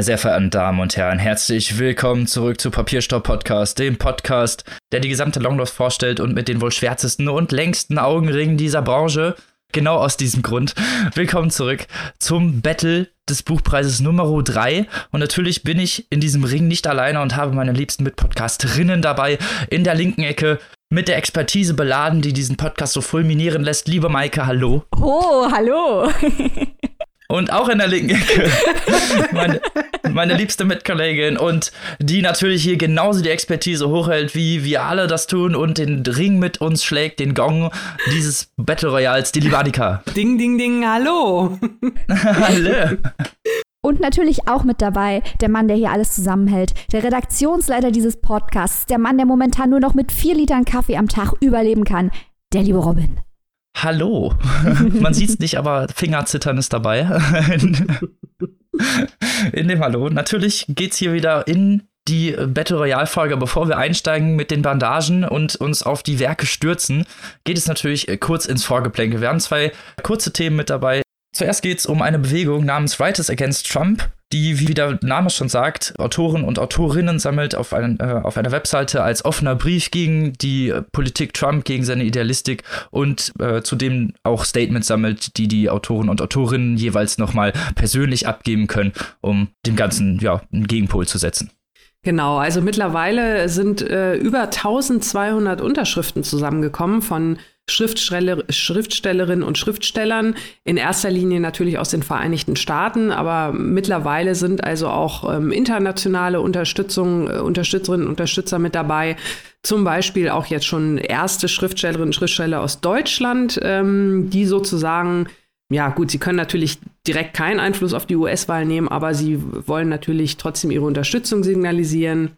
Meine sehr verehrten Damen und Herren, herzlich willkommen zurück zu Papierstopp Podcast, dem Podcast, der die gesamte Longlost vorstellt und mit den wohl schwärzesten und längsten Augenringen dieser Branche. Genau aus diesem Grund. Willkommen zurück zum Battle des Buchpreises Nummer 3. Und natürlich bin ich in diesem Ring nicht alleine und habe meine liebsten Mitpodcasterinnen dabei in der linken Ecke mit der Expertise beladen, die diesen Podcast so fulminieren lässt. Liebe Maike, hallo. Oh, hallo. Und auch in der linken Ecke meine, meine liebste Mitkollegin und die natürlich hier genauso die Expertise hochhält, wie wir alle das tun und den Ring mit uns schlägt, den Gong dieses Battle Royals, die Libanika. Ding, ding, ding, hallo. hallo. Und natürlich auch mit dabei der Mann, der hier alles zusammenhält, der Redaktionsleiter dieses Podcasts, der Mann, der momentan nur noch mit vier Litern Kaffee am Tag überleben kann, der liebe Robin. Hallo. Man sieht es nicht, aber Fingerzittern ist dabei. in dem Hallo. Natürlich geht es hier wieder in die Battle Royale Folge. Bevor wir einsteigen mit den Bandagen und uns auf die Werke stürzen, geht es natürlich kurz ins Vorgeplänke. Wir haben zwei kurze Themen mit dabei. Zuerst geht es um eine Bewegung namens Writers Against Trump, die, wie der Name schon sagt, Autoren und Autorinnen sammelt auf, einen, äh, auf einer Webseite als offener Brief gegen die Politik Trump, gegen seine Idealistik und äh, zudem auch Statements sammelt, die die Autoren und Autorinnen jeweils nochmal persönlich abgeben können, um dem Ganzen ja, einen Gegenpol zu setzen. Genau, also mittlerweile sind äh, über 1200 Unterschriften zusammengekommen von Schriftsteller, Schriftstellerinnen und Schriftstellern, in erster Linie natürlich aus den Vereinigten Staaten, aber mittlerweile sind also auch ähm, internationale Unterstützung, äh, Unterstützerinnen und Unterstützer mit dabei. Zum Beispiel auch jetzt schon erste Schriftstellerinnen und Schriftsteller aus Deutschland, ähm, die sozusagen ja, gut, sie können natürlich direkt keinen Einfluss auf die US-Wahl nehmen, aber sie wollen natürlich trotzdem ihre Unterstützung signalisieren.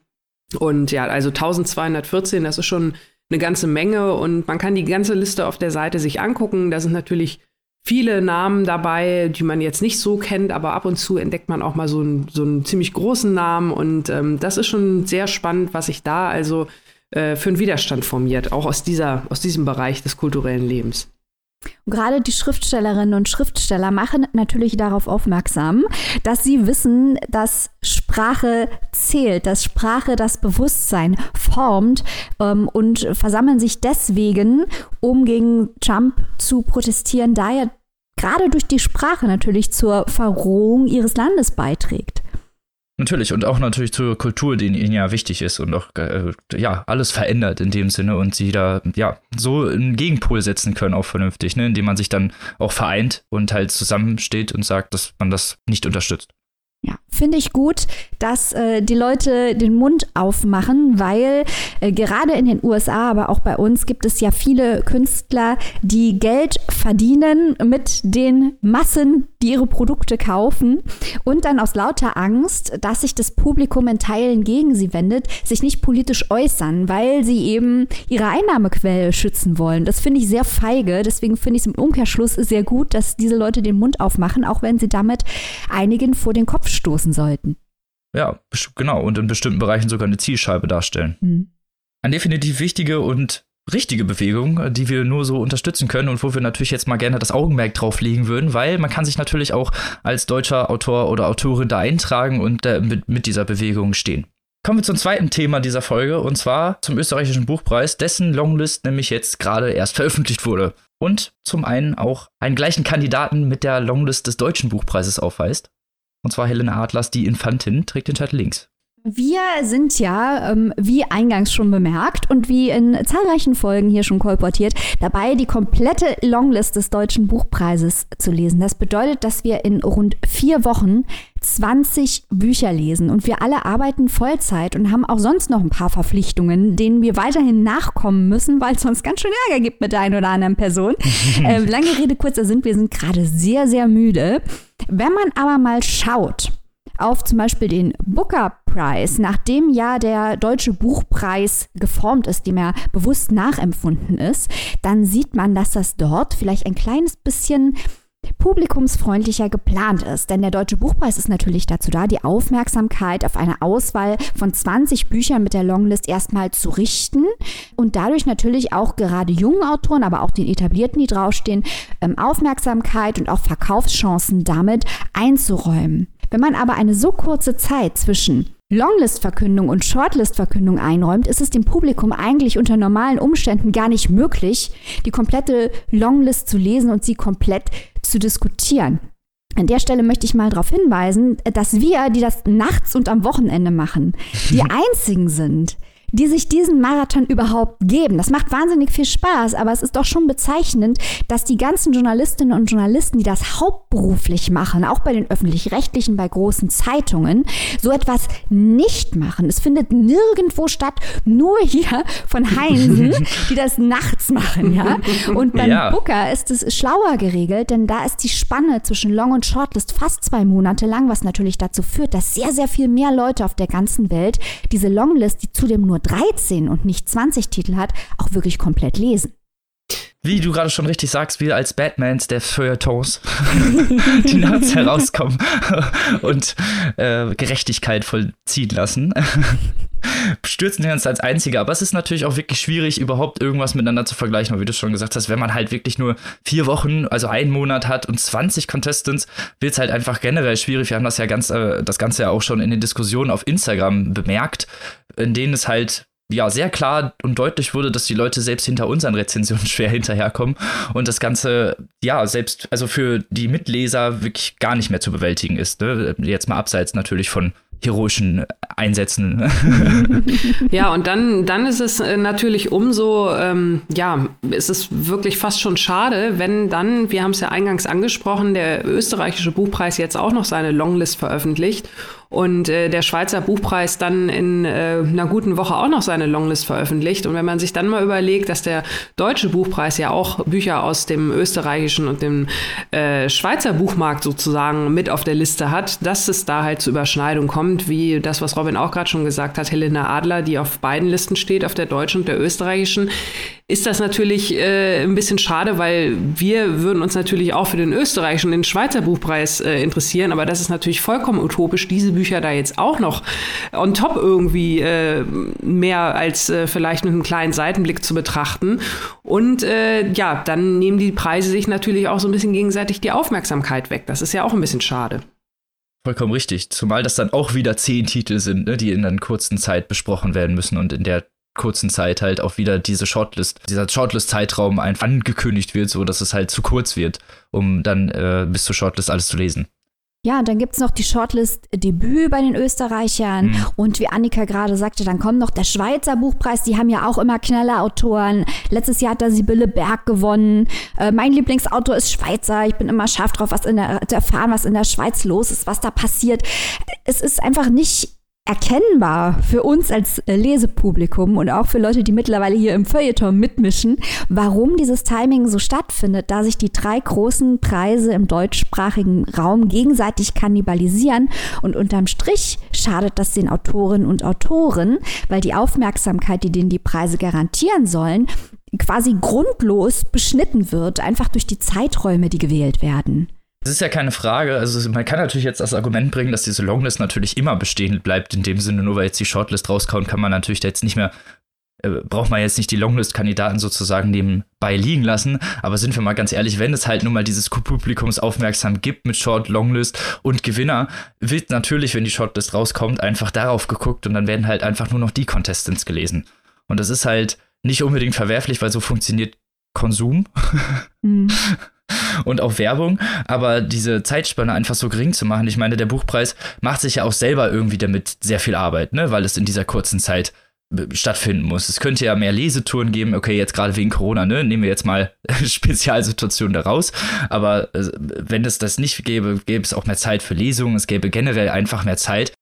Und ja, also 1214, das ist schon eine ganze Menge und man kann die ganze Liste auf der Seite sich angucken. Da sind natürlich viele Namen dabei, die man jetzt nicht so kennt, aber ab und zu entdeckt man auch mal so einen, so einen ziemlich großen Namen und ähm, das ist schon sehr spannend, was sich da also äh, für einen Widerstand formiert, auch aus, dieser, aus diesem Bereich des kulturellen Lebens. Und gerade die Schriftstellerinnen und Schriftsteller machen natürlich darauf aufmerksam, dass sie wissen, dass Sprache zählt, dass Sprache das Bewusstsein formt ähm, und versammeln sich deswegen, um gegen Trump zu protestieren, da er gerade durch die Sprache natürlich zur Verrohung ihres Landes beiträgt. Natürlich und auch natürlich zur Kultur, die ihnen ja wichtig ist und auch äh, ja alles verändert in dem Sinne und sie da ja so einen Gegenpol setzen können auch vernünftig, ne, indem man sich dann auch vereint und halt zusammensteht und sagt, dass man das nicht unterstützt. Ja, finde ich gut, dass äh, die Leute den Mund aufmachen, weil äh, gerade in den USA, aber auch bei uns gibt es ja viele Künstler, die Geld verdienen mit den Massen, die ihre Produkte kaufen und dann aus lauter Angst, dass sich das Publikum in Teilen gegen sie wendet, sich nicht politisch äußern, weil sie eben ihre Einnahmequelle schützen wollen. Das finde ich sehr feige. Deswegen finde ich es im Umkehrschluss sehr gut, dass diese Leute den Mund aufmachen, auch wenn sie damit einigen vor den Kopf stoßen sollten. Ja, genau. Und in bestimmten Bereichen sogar eine Zielscheibe darstellen. Mhm. Eine definitiv wichtige und richtige Bewegung, die wir nur so unterstützen können und wo wir natürlich jetzt mal gerne das Augenmerk drauf legen würden, weil man kann sich natürlich auch als deutscher Autor oder Autorin da eintragen und äh, mit, mit dieser Bewegung stehen. Kommen wir zum zweiten Thema dieser Folge und zwar zum österreichischen Buchpreis, dessen Longlist nämlich jetzt gerade erst veröffentlicht wurde. Und zum einen auch einen gleichen Kandidaten mit der Longlist des deutschen Buchpreises aufweist. Und zwar Helena Adlers, die Infantin, trägt den Titel links. Wir sind ja, ähm, wie eingangs schon bemerkt und wie in zahlreichen Folgen hier schon kolportiert, dabei die komplette Longlist des Deutschen Buchpreises zu lesen. Das bedeutet, dass wir in rund vier Wochen 20 Bücher lesen und wir alle arbeiten Vollzeit und haben auch sonst noch ein paar Verpflichtungen, denen wir weiterhin nachkommen müssen, weil es sonst ganz schön Ärger gibt mit der einen oder anderen Person. äh, lange Rede, kurzer Sinn, wir sind gerade sehr, sehr müde. Wenn man aber mal schaut, auf zum Beispiel den Booker Prize, nachdem ja der Deutsche Buchpreis geformt ist, dem er bewusst nachempfunden ist, dann sieht man, dass das dort vielleicht ein kleines bisschen publikumsfreundlicher geplant ist. Denn der Deutsche Buchpreis ist natürlich dazu da, die Aufmerksamkeit auf eine Auswahl von 20 Büchern mit der Longlist erstmal zu richten und dadurch natürlich auch gerade jungen Autoren, aber auch den etablierten, die draufstehen, ähm, Aufmerksamkeit und auch Verkaufschancen damit einzuräumen. Wenn man aber eine so kurze Zeit zwischen Longlist-Verkündung und Shortlist-Verkündung einräumt, ist es dem Publikum eigentlich unter normalen Umständen gar nicht möglich, die komplette Longlist zu lesen und sie komplett zu diskutieren. An der Stelle möchte ich mal darauf hinweisen, dass wir, die das nachts und am Wochenende machen, die einzigen sind, die sich diesen Marathon überhaupt geben. Das macht wahnsinnig viel Spaß, aber es ist doch schon bezeichnend, dass die ganzen Journalistinnen und Journalisten, die das hauptberuflich machen, auch bei den öffentlich-rechtlichen, bei großen Zeitungen, so etwas nicht machen. Es findet nirgendwo statt, nur hier von Heinsen, die das nachts machen, ja. Und beim ja. Booker ist es schlauer geregelt, denn da ist die Spanne zwischen Long und Shortlist fast zwei Monate lang, was natürlich dazu führt, dass sehr, sehr viel mehr Leute auf der ganzen Welt diese Longlist, die zudem nur 13 und nicht 20 Titel hat, auch wirklich komplett lesen. Wie du gerade schon richtig sagst, wir als Batmans der Feuilletons, die nachts herauskommen und äh, Gerechtigkeit vollziehen lassen, stürzen wir uns als Einzige. Aber es ist natürlich auch wirklich schwierig, überhaupt irgendwas miteinander zu vergleichen. wie du schon gesagt hast, wenn man halt wirklich nur vier Wochen, also einen Monat hat und 20 Contestants, wird es halt einfach generell schwierig. Wir haben das ja ganz, äh, das Ganze ja auch schon in den Diskussionen auf Instagram bemerkt, in denen es halt ja sehr klar und deutlich wurde, dass die Leute selbst hinter unseren Rezensionen schwer hinterherkommen und das Ganze ja selbst also für die Mitleser wirklich gar nicht mehr zu bewältigen ist. Ne? Jetzt mal abseits natürlich von heroischen Einsätzen. ja, und dann, dann ist es äh, natürlich umso, ähm, ja, ist es wirklich fast schon schade, wenn dann, wir haben es ja eingangs angesprochen, der österreichische Buchpreis jetzt auch noch seine Longlist veröffentlicht und äh, der Schweizer Buchpreis dann in äh, einer guten Woche auch noch seine Longlist veröffentlicht. Und wenn man sich dann mal überlegt, dass der deutsche Buchpreis ja auch Bücher aus dem österreichischen und dem äh, Schweizer Buchmarkt sozusagen mit auf der Liste hat, dass es da halt zu Überschneidungen kommt, wie das, was Robin auch gerade schon gesagt hat, Helena Adler, die auf beiden Listen steht, auf der deutschen und der österreichischen, ist das natürlich äh, ein bisschen schade, weil wir würden uns natürlich auch für den österreichischen und den Schweizer Buchpreis äh, interessieren, aber das ist natürlich vollkommen utopisch, diese Bücher da jetzt auch noch on top irgendwie äh, mehr als äh, vielleicht mit einem kleinen Seitenblick zu betrachten. Und äh, ja, dann nehmen die Preise sich natürlich auch so ein bisschen gegenseitig die Aufmerksamkeit weg. Das ist ja auch ein bisschen schade. Vollkommen richtig. Zumal das dann auch wieder zehn Titel sind, ne, die in einer kurzen Zeit besprochen werden müssen und in der kurzen Zeit halt auch wieder diese Shortlist, dieser Shortlist-Zeitraum angekündigt wird, so dass es halt zu kurz wird, um dann äh, bis zur Shortlist alles zu lesen. Ja, und dann gibt es noch die Shortlist-Debüt bei den Österreichern. Mhm. Und wie Annika gerade sagte, dann kommt noch der Schweizer Buchpreis. Die haben ja auch immer knaller Autoren. Letztes Jahr hat da Sibylle Berg gewonnen. Äh, mein Lieblingsautor ist Schweizer. Ich bin immer scharf drauf, was in der, zu erfahren, was in der Schweiz los ist, was da passiert. Es ist einfach nicht erkennbar für uns als äh, Lesepublikum und auch für Leute, die mittlerweile hier im Feuilleton mitmischen, warum dieses Timing so stattfindet, da sich die drei großen Preise im deutschsprachigen Raum gegenseitig kannibalisieren und unterm Strich schadet das den Autorinnen und Autoren, weil die Aufmerksamkeit, die denen die Preise garantieren sollen, quasi grundlos beschnitten wird, einfach durch die Zeiträume, die gewählt werden. Das ist ja keine Frage. Also man kann natürlich jetzt das Argument bringen, dass diese Longlist natürlich immer bestehen bleibt. In dem Sinne, nur weil jetzt die Shortlist rauskauen, kann man natürlich jetzt nicht mehr, äh, braucht man jetzt nicht die Longlist-Kandidaten sozusagen nebenbei liegen lassen. Aber sind wir mal ganz ehrlich, wenn es halt nun mal dieses Publikumsaufmerksam gibt mit Short, Longlist und Gewinner, wird natürlich, wenn die Shortlist rauskommt, einfach darauf geguckt und dann werden halt einfach nur noch die Contestants gelesen. Und das ist halt nicht unbedingt verwerflich, weil so funktioniert Konsum. Mhm. und auch Werbung, aber diese Zeitspanne einfach so gering zu machen, ich meine, der Buchpreis macht sich ja auch selber irgendwie damit sehr viel Arbeit, ne, weil es in dieser kurzen Zeit äh, stattfinden muss. Es könnte ja mehr Lesetouren geben, okay, jetzt gerade wegen Corona, ne, nehmen wir jetzt mal Spezialsituationen daraus, aber äh, wenn es das nicht gäbe, gäbe es auch mehr Zeit für Lesungen, es gäbe generell einfach mehr Zeit.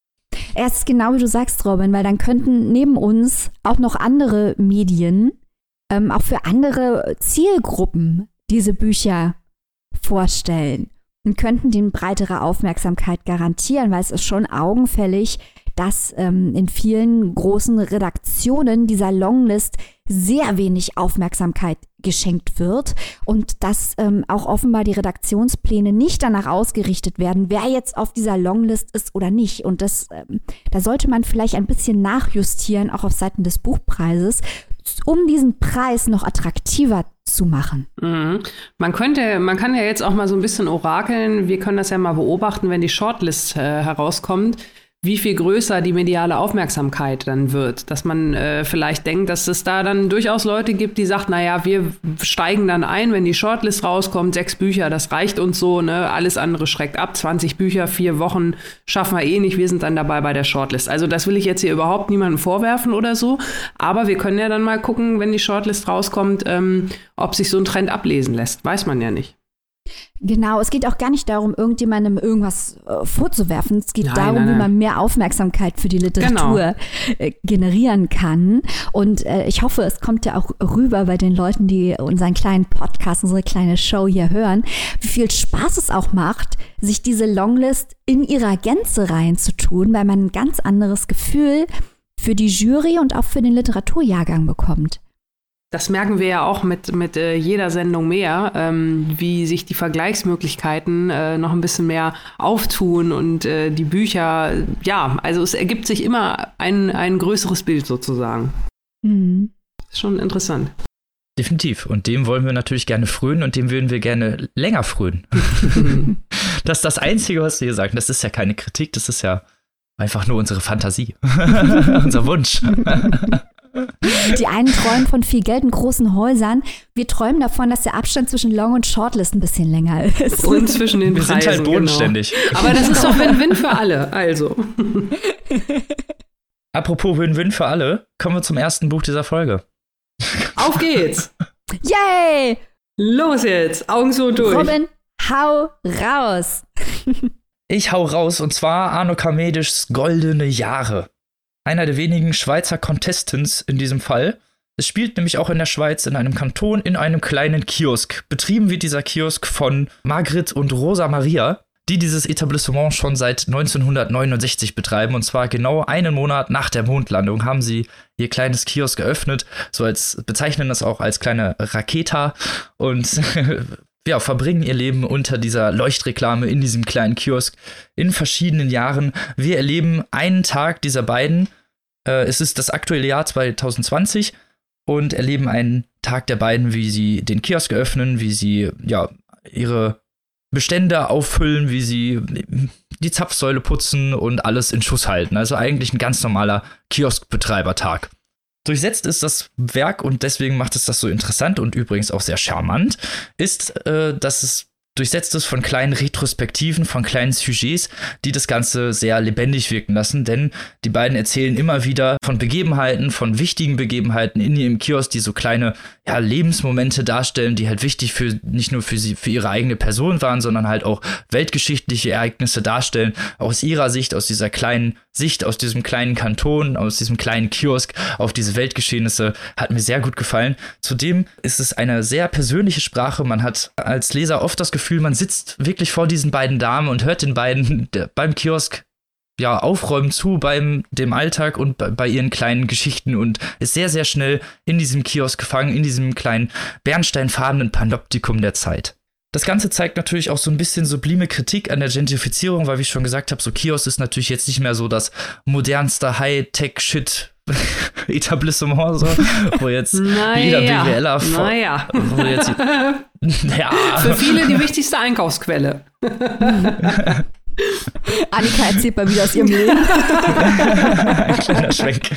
Es ist genau wie du sagst, Robin, weil dann könnten neben uns auch noch andere Medien, ähm, auch für andere Zielgruppen diese Bücher vorstellen und könnten dem breitere Aufmerksamkeit garantieren, weil es ist schon augenfällig, dass ähm, in vielen großen Redaktionen dieser Longlist sehr wenig Aufmerksamkeit geschenkt wird und dass ähm, auch offenbar die Redaktionspläne nicht danach ausgerichtet werden, wer jetzt auf dieser Longlist ist oder nicht. Und das, ähm, da sollte man vielleicht ein bisschen nachjustieren, auch auf Seiten des Buchpreises, um diesen Preis noch attraktiver zu machen. Mhm. Man könnte, man kann ja jetzt auch mal so ein bisschen orakeln. Wir können das ja mal beobachten, wenn die Shortlist äh, herauskommt wie viel größer die mediale Aufmerksamkeit dann wird. Dass man äh, vielleicht denkt, dass es da dann durchaus Leute gibt, die sagen, naja, wir steigen dann ein, wenn die Shortlist rauskommt, sechs Bücher, das reicht uns so, ne? Alles andere schreckt ab. 20 Bücher, vier Wochen schaffen wir eh nicht, wir sind dann dabei bei der Shortlist. Also das will ich jetzt hier überhaupt niemandem vorwerfen oder so. Aber wir können ja dann mal gucken, wenn die Shortlist rauskommt, ähm, ob sich so ein Trend ablesen lässt. Weiß man ja nicht. Genau, es geht auch gar nicht darum, irgendjemandem irgendwas äh, vorzuwerfen. Es geht nein, darum, nein, nein. wie man mehr Aufmerksamkeit für die Literatur genau. äh, generieren kann. Und äh, ich hoffe, es kommt ja auch rüber bei den Leuten, die unseren kleinen Podcast, unsere kleine Show hier hören, wie viel Spaß es auch macht, sich diese Longlist in ihrer Gänze reinzutun, weil man ein ganz anderes Gefühl für die Jury und auch für den Literaturjahrgang bekommt. Das merken wir ja auch mit, mit äh, jeder Sendung mehr, ähm, wie sich die Vergleichsmöglichkeiten äh, noch ein bisschen mehr auftun und äh, die Bücher, ja, also es ergibt sich immer ein, ein größeres Bild sozusagen. Mhm. Ist schon interessant. Definitiv. Und dem wollen wir natürlich gerne frönen und dem würden wir gerne länger frönen. das ist das Einzige, was wir sagen. Das ist ja keine Kritik, das ist ja einfach nur unsere Fantasie. Unser Wunsch. Die einen träumen von viel Geld und großen Häusern. Wir träumen davon, dass der Abstand zwischen Long- und Shortlist ein bisschen länger ist. Und zwischen den Wir Preisen, sind halt bodenständig. Genau. Aber das ist doch Win-Win für alle, also. Apropos Win-Win für alle, kommen wir zum ersten Buch dieser Folge. Auf geht's! Yay! Los jetzt, Augen so durch. Robin, hau raus! ich hau raus und zwar Arno Kamedischs Goldene Jahre einer der wenigen Schweizer Contestants in diesem Fall. Es spielt nämlich auch in der Schweiz in einem Kanton in einem kleinen Kiosk. Betrieben wird dieser Kiosk von Margrit und Rosa Maria, die dieses Etablissement schon seit 1969 betreiben. Und zwar genau einen Monat nach der Mondlandung haben sie ihr kleines Kiosk geöffnet. So als bezeichnen das auch als kleine Raketa. Und ja, verbringen ihr Leben unter dieser Leuchtreklame in diesem kleinen Kiosk in verschiedenen Jahren. Wir erleben einen Tag dieser beiden. Äh, es ist das aktuelle Jahr 2020 und erleben einen Tag der beiden, wie sie den Kiosk öffnen, wie sie ja ihre Bestände auffüllen, wie sie die Zapfsäule putzen und alles in Schuss halten. Also eigentlich ein ganz normaler Kioskbetreibertag. Durchsetzt ist das Werk und deswegen macht es das so interessant und übrigens auch sehr charmant, ist, äh, dass es durchsetzt ist von kleinen Retrospektiven, von kleinen Sujets, die das Ganze sehr lebendig wirken lassen, denn die beiden erzählen immer wieder von Begebenheiten, von wichtigen Begebenheiten in ihrem Kiosk, die so kleine ja, Lebensmomente darstellen, die halt wichtig für nicht nur für sie, für ihre eigene Person waren, sondern halt auch weltgeschichtliche Ereignisse darstellen, aus ihrer Sicht, aus dieser kleinen Sicht, aus diesem kleinen Kanton, aus diesem kleinen Kiosk auf diese Weltgeschehnisse, hat mir sehr gut gefallen. Zudem ist es eine sehr persönliche Sprache. Man hat als Leser oft das Gefühl, man sitzt wirklich vor diesen beiden Damen und hört den beiden beim Kiosk ja, aufräumen zu beim dem Alltag und bei, bei, ihren kleinen Geschichten und ist sehr, sehr schnell in diesem Kiosk gefangen, in diesem kleinen bernsteinfarbenen Panoptikum der Zeit. Das Ganze zeigt natürlich auch so ein bisschen sublime Kritik an der Gentrifizierung, weil wie ich schon gesagt habe, so Kiosk ist natürlich jetzt nicht mehr so das modernste High-Tech-Shit Etablissement, so, wo jetzt naja, jeder BWLer naja. wo jetzt, ja. Für viele die wichtigste Einkaufsquelle. Annika erzählt mal wieder aus ihrem Leben. Ein kleiner Schwenk.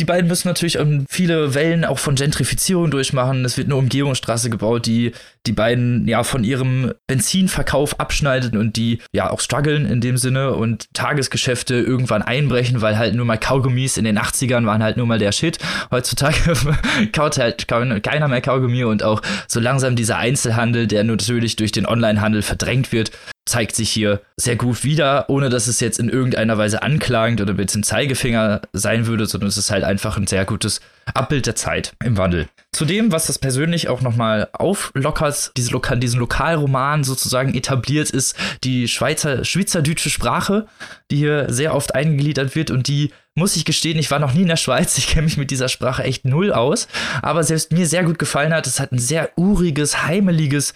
Die beiden müssen natürlich viele Wellen auch von Gentrifizierung durchmachen. Es wird eine Umgehungsstraße gebaut, die die beiden ja von ihrem Benzinverkauf abschneidet und die ja auch strugglen in dem Sinne und Tagesgeschäfte irgendwann einbrechen, weil halt nur mal Kaugummis in den 80ern waren halt nur mal der Shit. Heutzutage kaut halt keiner mehr Kaugummi und auch so langsam dieser Einzelhandel, der natürlich durch den Onlinehandel verdrängt wird, zeigt sich hier sehr gut wieder, ohne dass es jetzt in irgendeiner Weise anklagend oder mit dem Zeigefinger sein würde, sondern es ist halt einfach ein sehr gutes Abbild der Zeit im Wandel. Zudem, was das persönlich auch nochmal auflockert, diese Loka diesen Lokalroman sozusagen etabliert, ist die Schweizer, schweizerdeutsche Sprache, die hier sehr oft eingegliedert wird und die muss ich gestehen, ich war noch nie in der Schweiz, ich kenne mich mit dieser Sprache echt null aus, aber selbst mir sehr gut gefallen hat. Es hat ein sehr uriges, heimeliges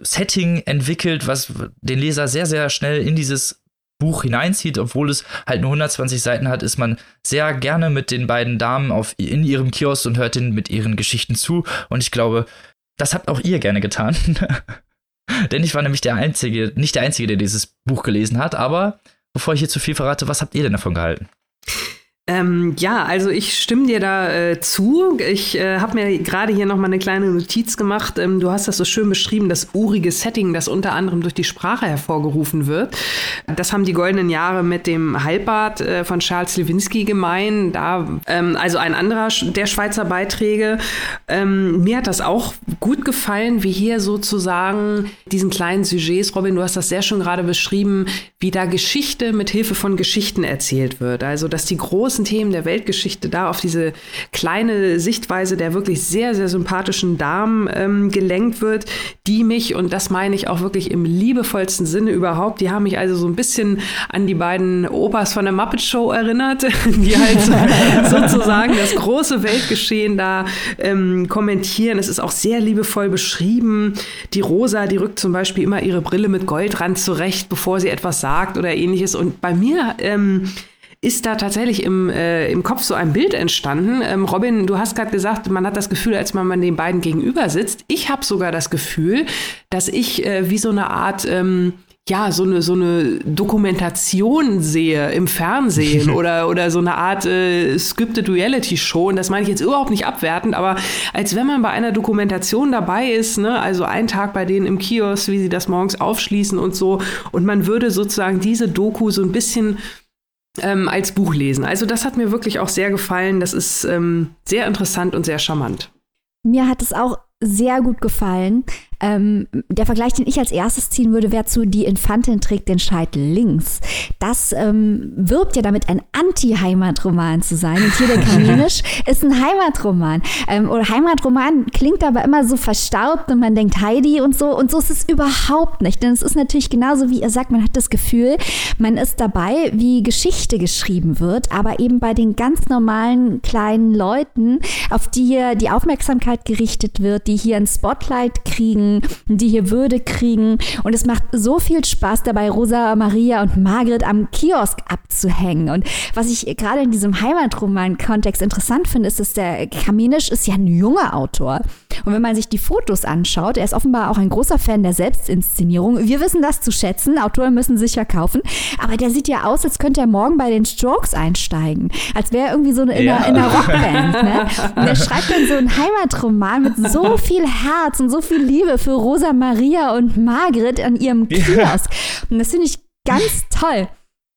Setting entwickelt, was den Leser sehr, sehr schnell in dieses Buch hineinzieht, obwohl es halt nur 120 Seiten hat, ist man sehr gerne mit den beiden Damen auf, in ihrem Kiosk und hört ihnen mit ihren Geschichten zu. Und ich glaube, das habt auch ihr gerne getan. Denn ich war nämlich der Einzige, nicht der Einzige, der dieses Buch gelesen hat. Aber bevor ich hier zu viel verrate, was habt ihr denn davon gehalten? Ähm, ja, also ich stimme dir da äh, zu. Ich äh, habe mir gerade hier noch mal eine kleine Notiz gemacht. Ähm, du hast das so schön beschrieben, das urige Setting, das unter anderem durch die Sprache hervorgerufen wird. Das haben die goldenen Jahre mit dem Halbbad äh, von Charles Lewinsky gemein. Da, ähm, also ein anderer der Schweizer Beiträge. Ähm, mir hat das auch gut gefallen, wie hier sozusagen diesen kleinen Sujets, Robin, du hast das sehr schön gerade beschrieben, wie da Geschichte mit Hilfe von Geschichten erzählt wird. Also, dass die großen großen Themen der Weltgeschichte da auf diese kleine Sichtweise der wirklich sehr, sehr sympathischen Damen ähm, gelenkt wird, die mich, und das meine ich auch wirklich im liebevollsten Sinne überhaupt, die haben mich also so ein bisschen an die beiden Opas von der Muppet Show erinnert, die halt sozusagen das große Weltgeschehen da ähm, kommentieren. Es ist auch sehr liebevoll beschrieben. Die Rosa, die rückt zum Beispiel immer ihre Brille mit Goldrand zurecht, bevor sie etwas sagt oder ähnliches. Und bei mir ähm, ist da tatsächlich im, äh, im Kopf so ein Bild entstanden. Ähm, Robin, du hast gerade gesagt, man hat das Gefühl, als man den beiden gegenüber sitzt. Ich habe sogar das Gefühl, dass ich äh, wie so eine Art ähm, ja, so eine, so eine Dokumentation sehe im Fernsehen oder, oder so eine Art äh, Scripted Reality Show. Und das meine ich jetzt überhaupt nicht abwertend, aber als wenn man bei einer Dokumentation dabei ist, ne, also ein Tag bei denen im Kiosk, wie sie das morgens aufschließen und so, und man würde sozusagen diese Doku so ein bisschen ähm, als Buch lesen. Also das hat mir wirklich auch sehr gefallen. Das ist ähm, sehr interessant und sehr charmant. Mir hat es auch sehr gut gefallen. Ähm, der Vergleich, den ich als erstes ziehen würde, wäre zu Die Infantin trägt den Scheitel links. Das ähm, wirbt ja damit, ein Anti-Heimatroman zu sein. Und hier der Kaminisch ist ein Heimatroman. Ähm, oder Heimatroman klingt aber immer so verstaubt und man denkt Heidi und so. Und so ist es überhaupt nicht. Denn es ist natürlich genauso, wie ihr sagt, man hat das Gefühl, man ist dabei, wie Geschichte geschrieben wird, aber eben bei den ganz normalen kleinen Leuten, auf die hier die Aufmerksamkeit gerichtet wird, die hier ein Spotlight kriegen kriegen, die hier Würde kriegen. Und es macht so viel Spaß dabei, Rosa, Maria und Margret am Kiosk abzuhängen. Und was ich gerade in diesem Heimatroman-Kontext interessant finde, ist, dass der Kamenisch ist ja ein junger Autor. Und wenn man sich die Fotos anschaut, er ist offenbar auch ein großer Fan der Selbstinszenierung. Wir wissen das zu schätzen. Autoren müssen sich ja kaufen. Aber der sieht ja aus, als könnte er morgen bei den Strokes einsteigen. Als wäre er irgendwie so eine, in, ja. einer, in einer Rockband. Ne? Und er schreibt dann so einen Heimatroman mit so viel Herz und so viel Liebe für Rosa Maria und Margret an ihrem Kiosk. Ja. Und das finde ich ganz toll.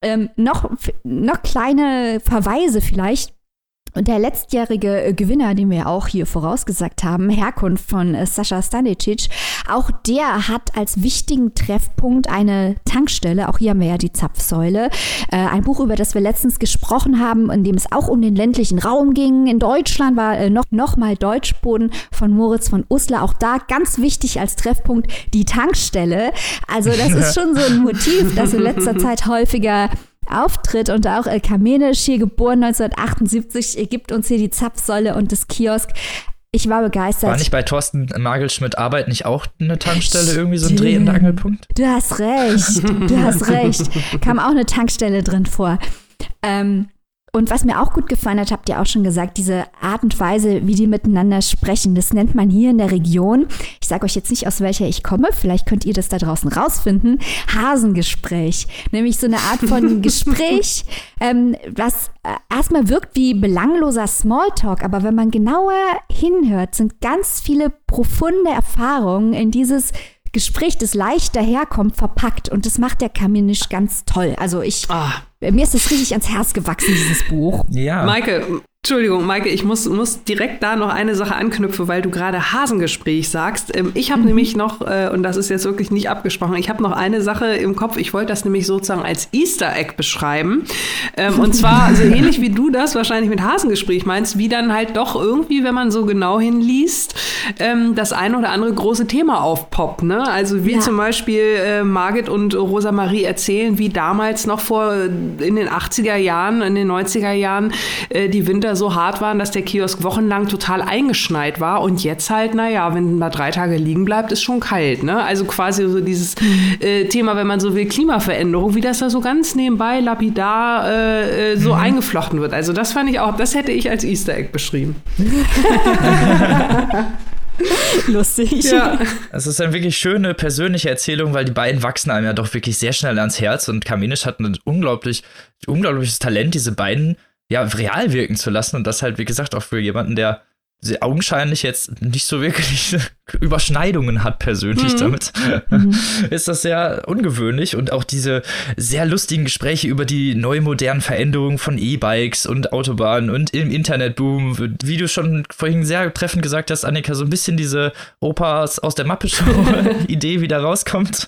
Ähm, noch, noch kleine Verweise vielleicht. Und der letztjährige äh, Gewinner, den wir auch hier vorausgesagt haben, Herkunft von äh, Sascha Stanicic, auch der hat als wichtigen Treffpunkt eine Tankstelle. Auch hier haben wir ja die Zapfsäule. Äh, ein Buch, über das wir letztens gesprochen haben, in dem es auch um den ländlichen Raum ging. In Deutschland war noch, noch mal Deutschboden von Moritz von Uslar. Auch da ganz wichtig als Treffpunkt die Tankstelle. Also das ist schon so ein Motiv, das in letzter Zeit häufiger auftritt und auch El Kamenisch, hier geboren 1978, gibt uns hier die Zapfsäule und das Kiosk. Ich war begeistert. War nicht bei Thorsten Nagelschmidt Arbeit nicht auch eine Tankstelle irgendwie so ein drehender Angelpunkt? Du hast recht, du hast recht. Kam auch eine Tankstelle drin vor. Ähm, und was mir auch gut gefallen hat, habt ihr auch schon gesagt, diese Art und Weise, wie die miteinander sprechen, das nennt man hier in der Region, ich sage euch jetzt nicht, aus welcher ich komme, vielleicht könnt ihr das da draußen rausfinden, Hasengespräch. Nämlich so eine Art von Gespräch, ähm, was äh, erstmal wirkt wie belangloser Smalltalk, aber wenn man genauer hinhört, sind ganz viele profunde Erfahrungen in dieses Gespräch, das leicht daherkommt, verpackt. Und das macht der Kaminisch ganz toll. Also ich, ah. mir ist das richtig ans Herz gewachsen, dieses Buch. Ja. Maike, Entschuldigung, Maike, ich muss, muss direkt da noch eine Sache anknüpfen, weil du gerade Hasengespräch sagst. Ähm, ich habe mhm. nämlich noch, äh, und das ist jetzt wirklich nicht abgesprochen, ich habe noch eine Sache im Kopf. Ich wollte das nämlich sozusagen als Easter Egg beschreiben. Ähm, und zwar so ähnlich wie du das wahrscheinlich mit Hasengespräch meinst, wie dann halt doch irgendwie, wenn man so genau hinliest, ähm, das eine oder andere große Thema aufpoppt. Ne? Also wie ja. zum Beispiel äh, Margit und Rosa Marie erzählen, wie damals noch vor in den 80er Jahren, in den 90er Jahren äh, die Winter Winter so hart waren, dass der Kiosk wochenlang total eingeschneit war und jetzt halt, naja, wenn man drei Tage liegen bleibt, ist schon kalt. Ne? Also quasi so dieses äh, Thema, wenn man so will, Klimaveränderung, wie das da so ganz nebenbei lapidar äh, äh so mhm. eingeflochten wird. Also das fand ich auch, das hätte ich als Easter Egg beschrieben. Lustig. Ja. Es ist eine wirklich schöne persönliche Erzählung, weil die beiden wachsen einem ja doch wirklich sehr schnell ans Herz und Kaminisch hat ein unglaublich, unglaubliches Talent, diese beiden ja real wirken zu lassen und das halt, wie gesagt, auch für jemanden, der augenscheinlich jetzt nicht so wirklich Überschneidungen hat persönlich mhm. damit, mhm. ist das sehr ungewöhnlich und auch diese sehr lustigen Gespräche über die neu modernen Veränderungen von E-Bikes und Autobahnen und im Internetboom, wie du schon vorhin sehr treffend gesagt hast, Annika, so ein bisschen diese Opas aus der Mappe-Show-Idee wieder rauskommt,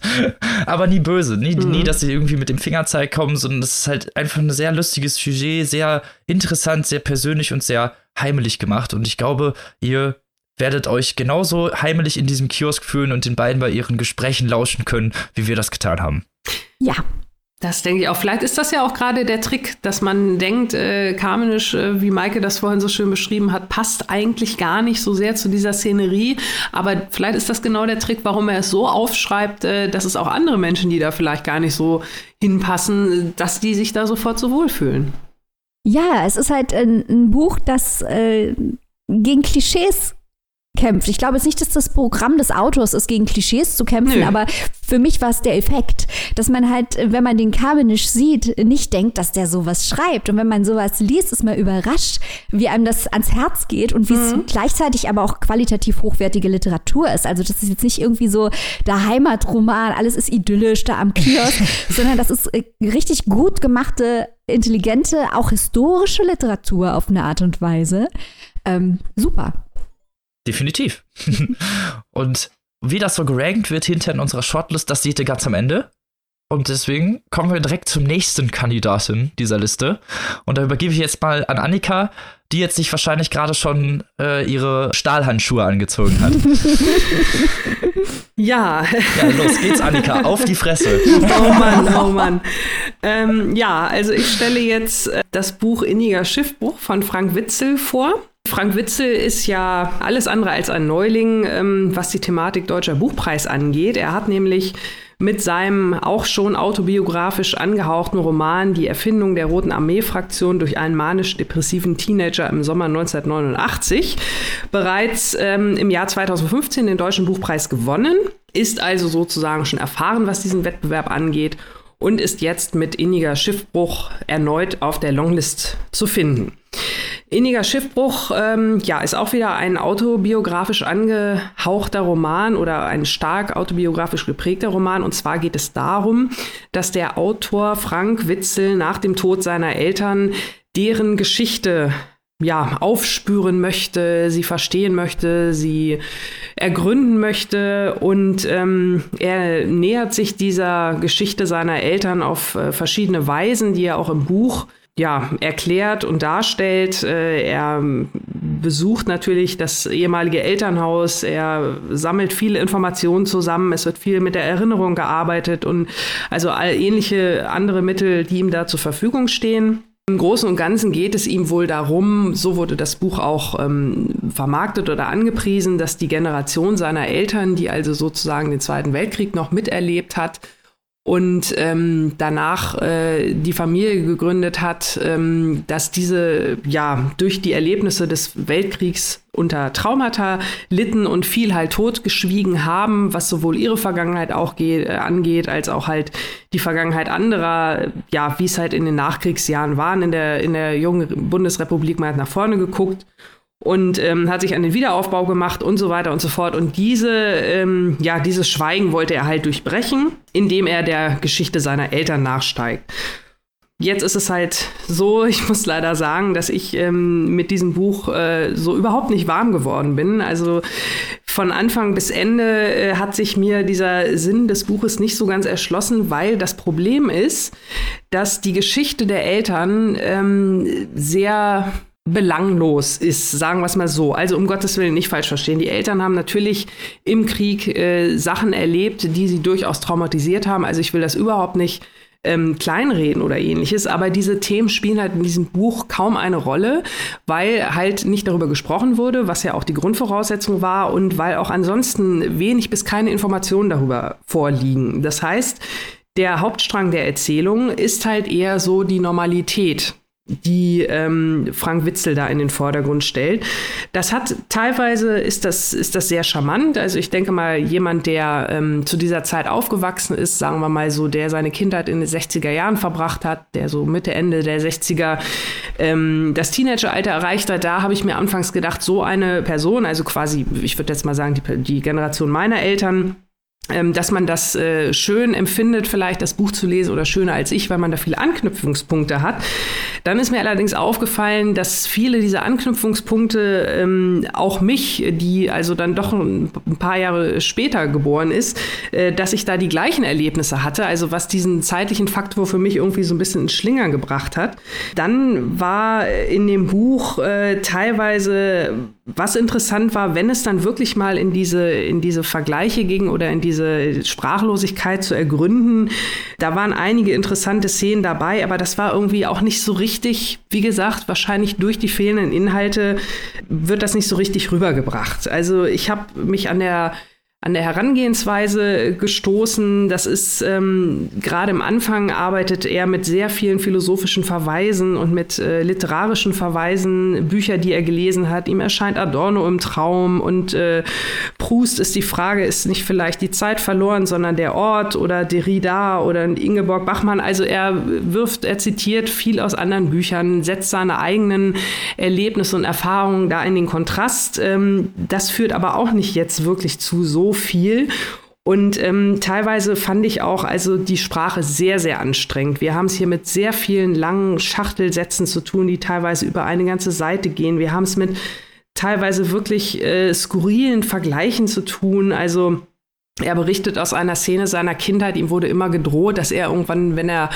aber nie böse, nie, mhm. nie, dass sie irgendwie mit dem Fingerzeig kommen, sondern es ist halt einfach ein sehr lustiges Sujet, sehr interessant, sehr persönlich und sehr heimelig gemacht. Und ich glaube, ihr werdet euch genauso heimelig in diesem Kiosk fühlen und den beiden bei ihren Gesprächen lauschen können, wie wir das getan haben. Ja. Das denke ich auch. Vielleicht ist das ja auch gerade der Trick, dass man denkt, äh, Kamenisch, äh, wie Maike das vorhin so schön beschrieben hat, passt eigentlich gar nicht so sehr zu dieser Szenerie. Aber vielleicht ist das genau der Trick, warum er es so aufschreibt, äh, dass es auch andere Menschen, die da vielleicht gar nicht so hinpassen, dass die sich da sofort so wohlfühlen. Ja, es ist halt ein, ein Buch, das äh, gegen Klischees kämpft. Ich glaube jetzt nicht, dass das Programm des Autors ist, gegen Klischees zu kämpfen, Nö. aber für mich war es der Effekt, dass man halt, wenn man den Cavendish sieht, nicht denkt, dass der sowas schreibt. Und wenn man sowas liest, ist man überrascht, wie einem das ans Herz geht und wie es mhm. gleichzeitig aber auch qualitativ hochwertige Literatur ist. Also das ist jetzt nicht irgendwie so der Heimatroman, alles ist idyllisch da am Kiosk, sondern das ist äh, richtig gut gemachte, intelligente, auch historische Literatur auf eine Art und Weise. Ähm, super. Definitiv. und wie das so gerankt wird hinter in unserer Shortlist, das seht ihr ganz am Ende. Und deswegen kommen wir direkt zum nächsten Kandidatin dieser Liste. Und da übergebe ich jetzt mal an Annika, die jetzt sich wahrscheinlich gerade schon äh, ihre Stahlhandschuhe angezogen hat. ja. Ja, los geht's, Annika, auf die Fresse. Oh Mann, oh Mann. Ähm, ja, also ich stelle jetzt äh, das Buch Inniger Schiffbruch von Frank Witzel vor. Frank Witzel ist ja alles andere als ein Neuling, ähm, was die Thematik Deutscher Buchpreis angeht. Er hat nämlich mit seinem auch schon autobiografisch angehauchten Roman Die Erfindung der Roten Armee-Fraktion durch einen manisch-depressiven Teenager im Sommer 1989 bereits ähm, im Jahr 2015 den Deutschen Buchpreis gewonnen, ist also sozusagen schon erfahren, was diesen Wettbewerb angeht und ist jetzt mit inniger Schiffbruch erneut auf der Longlist zu finden. Inniger Schiffbruch, ähm, ja, ist auch wieder ein autobiografisch angehauchter Roman oder ein stark autobiografisch geprägter Roman. Und zwar geht es darum, dass der Autor Frank Witzel nach dem Tod seiner Eltern deren Geschichte ja, aufspüren möchte, sie verstehen möchte, sie ergründen möchte und ähm, er nähert sich dieser Geschichte seiner Eltern auf äh, verschiedene Weisen, die er auch im Buch ja, erklärt und darstellt. Äh, er besucht natürlich das ehemalige Elternhaus, er sammelt viele Informationen zusammen, es wird viel mit der Erinnerung gearbeitet und also all ähnliche andere Mittel, die ihm da zur Verfügung stehen. Im Großen und Ganzen geht es ihm wohl darum, so wurde das Buch auch ähm, vermarktet oder angepriesen, dass die Generation seiner Eltern, die also sozusagen den Zweiten Weltkrieg noch miterlebt hat, und ähm, danach äh, die Familie gegründet hat, ähm, dass diese ja durch die Erlebnisse des Weltkriegs unter Traumata litten und viel halt totgeschwiegen haben, was sowohl ihre Vergangenheit auch geht, äh, angeht, als auch halt die Vergangenheit anderer, ja, wie es halt in den Nachkriegsjahren waren. In der in der jungen Bundesrepublik mal nach vorne geguckt und ähm, hat sich an den Wiederaufbau gemacht und so weiter und so fort. Und diese, ähm, ja, dieses Schweigen wollte er halt durchbrechen, indem er der Geschichte seiner Eltern nachsteigt. Jetzt ist es halt so, ich muss leider sagen, dass ich ähm, mit diesem Buch äh, so überhaupt nicht warm geworden bin. Also von Anfang bis Ende äh, hat sich mir dieser Sinn des Buches nicht so ganz erschlossen, weil das Problem ist, dass die Geschichte der Eltern ähm, sehr belanglos ist, sagen wir es mal so. Also um Gottes Willen nicht falsch verstehen. Die Eltern haben natürlich im Krieg äh, Sachen erlebt, die sie durchaus traumatisiert haben. Also ich will das überhaupt nicht ähm, kleinreden oder ähnliches. Aber diese Themen spielen halt in diesem Buch kaum eine Rolle, weil halt nicht darüber gesprochen wurde, was ja auch die Grundvoraussetzung war und weil auch ansonsten wenig bis keine Informationen darüber vorliegen. Das heißt, der Hauptstrang der Erzählung ist halt eher so die Normalität die ähm, Frank Witzel da in den Vordergrund stellt. Das hat teilweise ist das, ist das sehr charmant. Also ich denke mal, jemand, der ähm, zu dieser Zeit aufgewachsen ist, sagen wir mal so, der seine Kindheit in den 60er Jahren verbracht hat, der so Mitte, Ende der 60er ähm, das Teenageralter erreicht hat, da habe ich mir anfangs gedacht, so eine Person, also quasi, ich würde jetzt mal sagen, die, die Generation meiner Eltern, dass man das äh, schön empfindet, vielleicht das Buch zu lesen oder schöner als ich, weil man da viele Anknüpfungspunkte hat. Dann ist mir allerdings aufgefallen, dass viele dieser Anknüpfungspunkte ähm, auch mich, die also dann doch ein paar Jahre später geboren ist, äh, dass ich da die gleichen Erlebnisse hatte, also was diesen zeitlichen Faktor für mich irgendwie so ein bisschen in Schlingern gebracht hat. Dann war in dem Buch äh, teilweise, was interessant war, wenn es dann wirklich mal in diese, in diese Vergleiche ging oder in diese diese Sprachlosigkeit zu ergründen. Da waren einige interessante Szenen dabei, aber das war irgendwie auch nicht so richtig, wie gesagt, wahrscheinlich durch die fehlenden Inhalte wird das nicht so richtig rübergebracht. Also ich habe mich an der an der Herangehensweise gestoßen. Das ist ähm, gerade im Anfang arbeitet er mit sehr vielen philosophischen Verweisen und mit äh, literarischen Verweisen, Bücher, die er gelesen hat. Ihm erscheint Adorno im Traum und äh, Proust ist die Frage, ist nicht vielleicht die Zeit verloren, sondern der Ort oder Derrida oder Ingeborg Bachmann. Also er wirft, er zitiert viel aus anderen Büchern, setzt seine eigenen Erlebnisse und Erfahrungen da in den Kontrast. Ähm, das führt aber auch nicht jetzt wirklich zu so viel. Und ähm, teilweise fand ich auch also die Sprache sehr, sehr anstrengend. Wir haben es hier mit sehr vielen langen Schachtelsätzen zu tun, die teilweise über eine ganze Seite gehen. Wir haben es mit teilweise wirklich äh, skurrilen Vergleichen zu tun. Also er berichtet aus einer Szene seiner Kindheit, ihm wurde immer gedroht, dass er irgendwann, wenn er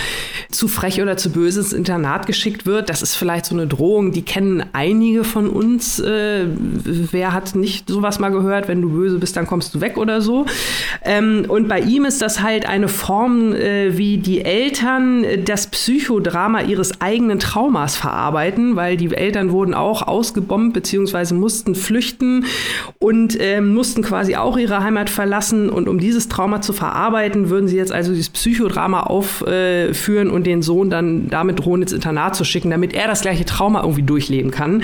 zu frech oder zu böse ins Internat geschickt wird, das ist vielleicht so eine Drohung, die kennen einige von uns. Äh, wer hat nicht sowas mal gehört, wenn du böse bist, dann kommst du weg oder so. Ähm, und bei ihm ist das halt eine Form, äh, wie die Eltern das Psychodrama ihres eigenen Traumas verarbeiten, weil die Eltern wurden auch ausgebombt beziehungsweise mussten flüchten und äh, mussten quasi auch ihre Heimat verlassen und um dieses Trauma zu verarbeiten, würden sie jetzt also dieses Psychodrama aufführen und den Sohn dann damit drohen, ins Internat zu schicken, damit er das gleiche Trauma irgendwie durchleben kann.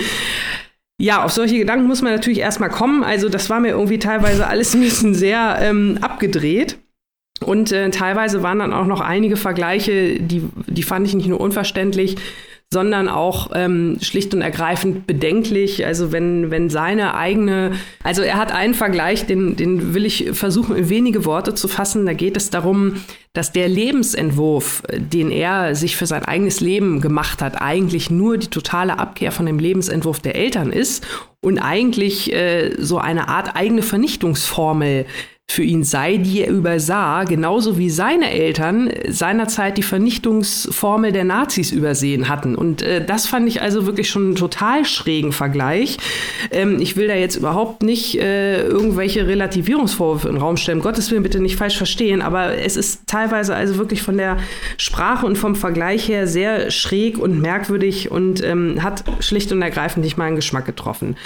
Ja, auf solche Gedanken muss man natürlich erstmal kommen. Also das war mir irgendwie teilweise alles ein bisschen sehr ähm, abgedreht. Und äh, teilweise waren dann auch noch einige Vergleiche, die, die fand ich nicht nur unverständlich, sondern auch ähm, schlicht und ergreifend bedenklich. Also wenn, wenn seine eigene, also er hat einen Vergleich, den, den will ich versuchen, in wenige Worte zu fassen. Da geht es darum, dass der Lebensentwurf, den er sich für sein eigenes Leben gemacht hat, eigentlich nur die totale Abkehr von dem Lebensentwurf der Eltern ist und eigentlich äh, so eine Art eigene Vernichtungsformel für ihn sei, die er übersah, genauso wie seine Eltern seinerzeit die Vernichtungsformel der Nazis übersehen hatten. Und äh, das fand ich also wirklich schon einen total schrägen Vergleich. Ähm, ich will da jetzt überhaupt nicht äh, irgendwelche Relativierungsvorwürfe in den Raum stellen. Gottes Willen bitte nicht falsch verstehen, aber es ist teilweise also wirklich von der Sprache und vom Vergleich her sehr schräg und merkwürdig und ähm, hat schlicht und ergreifend nicht meinen Geschmack getroffen.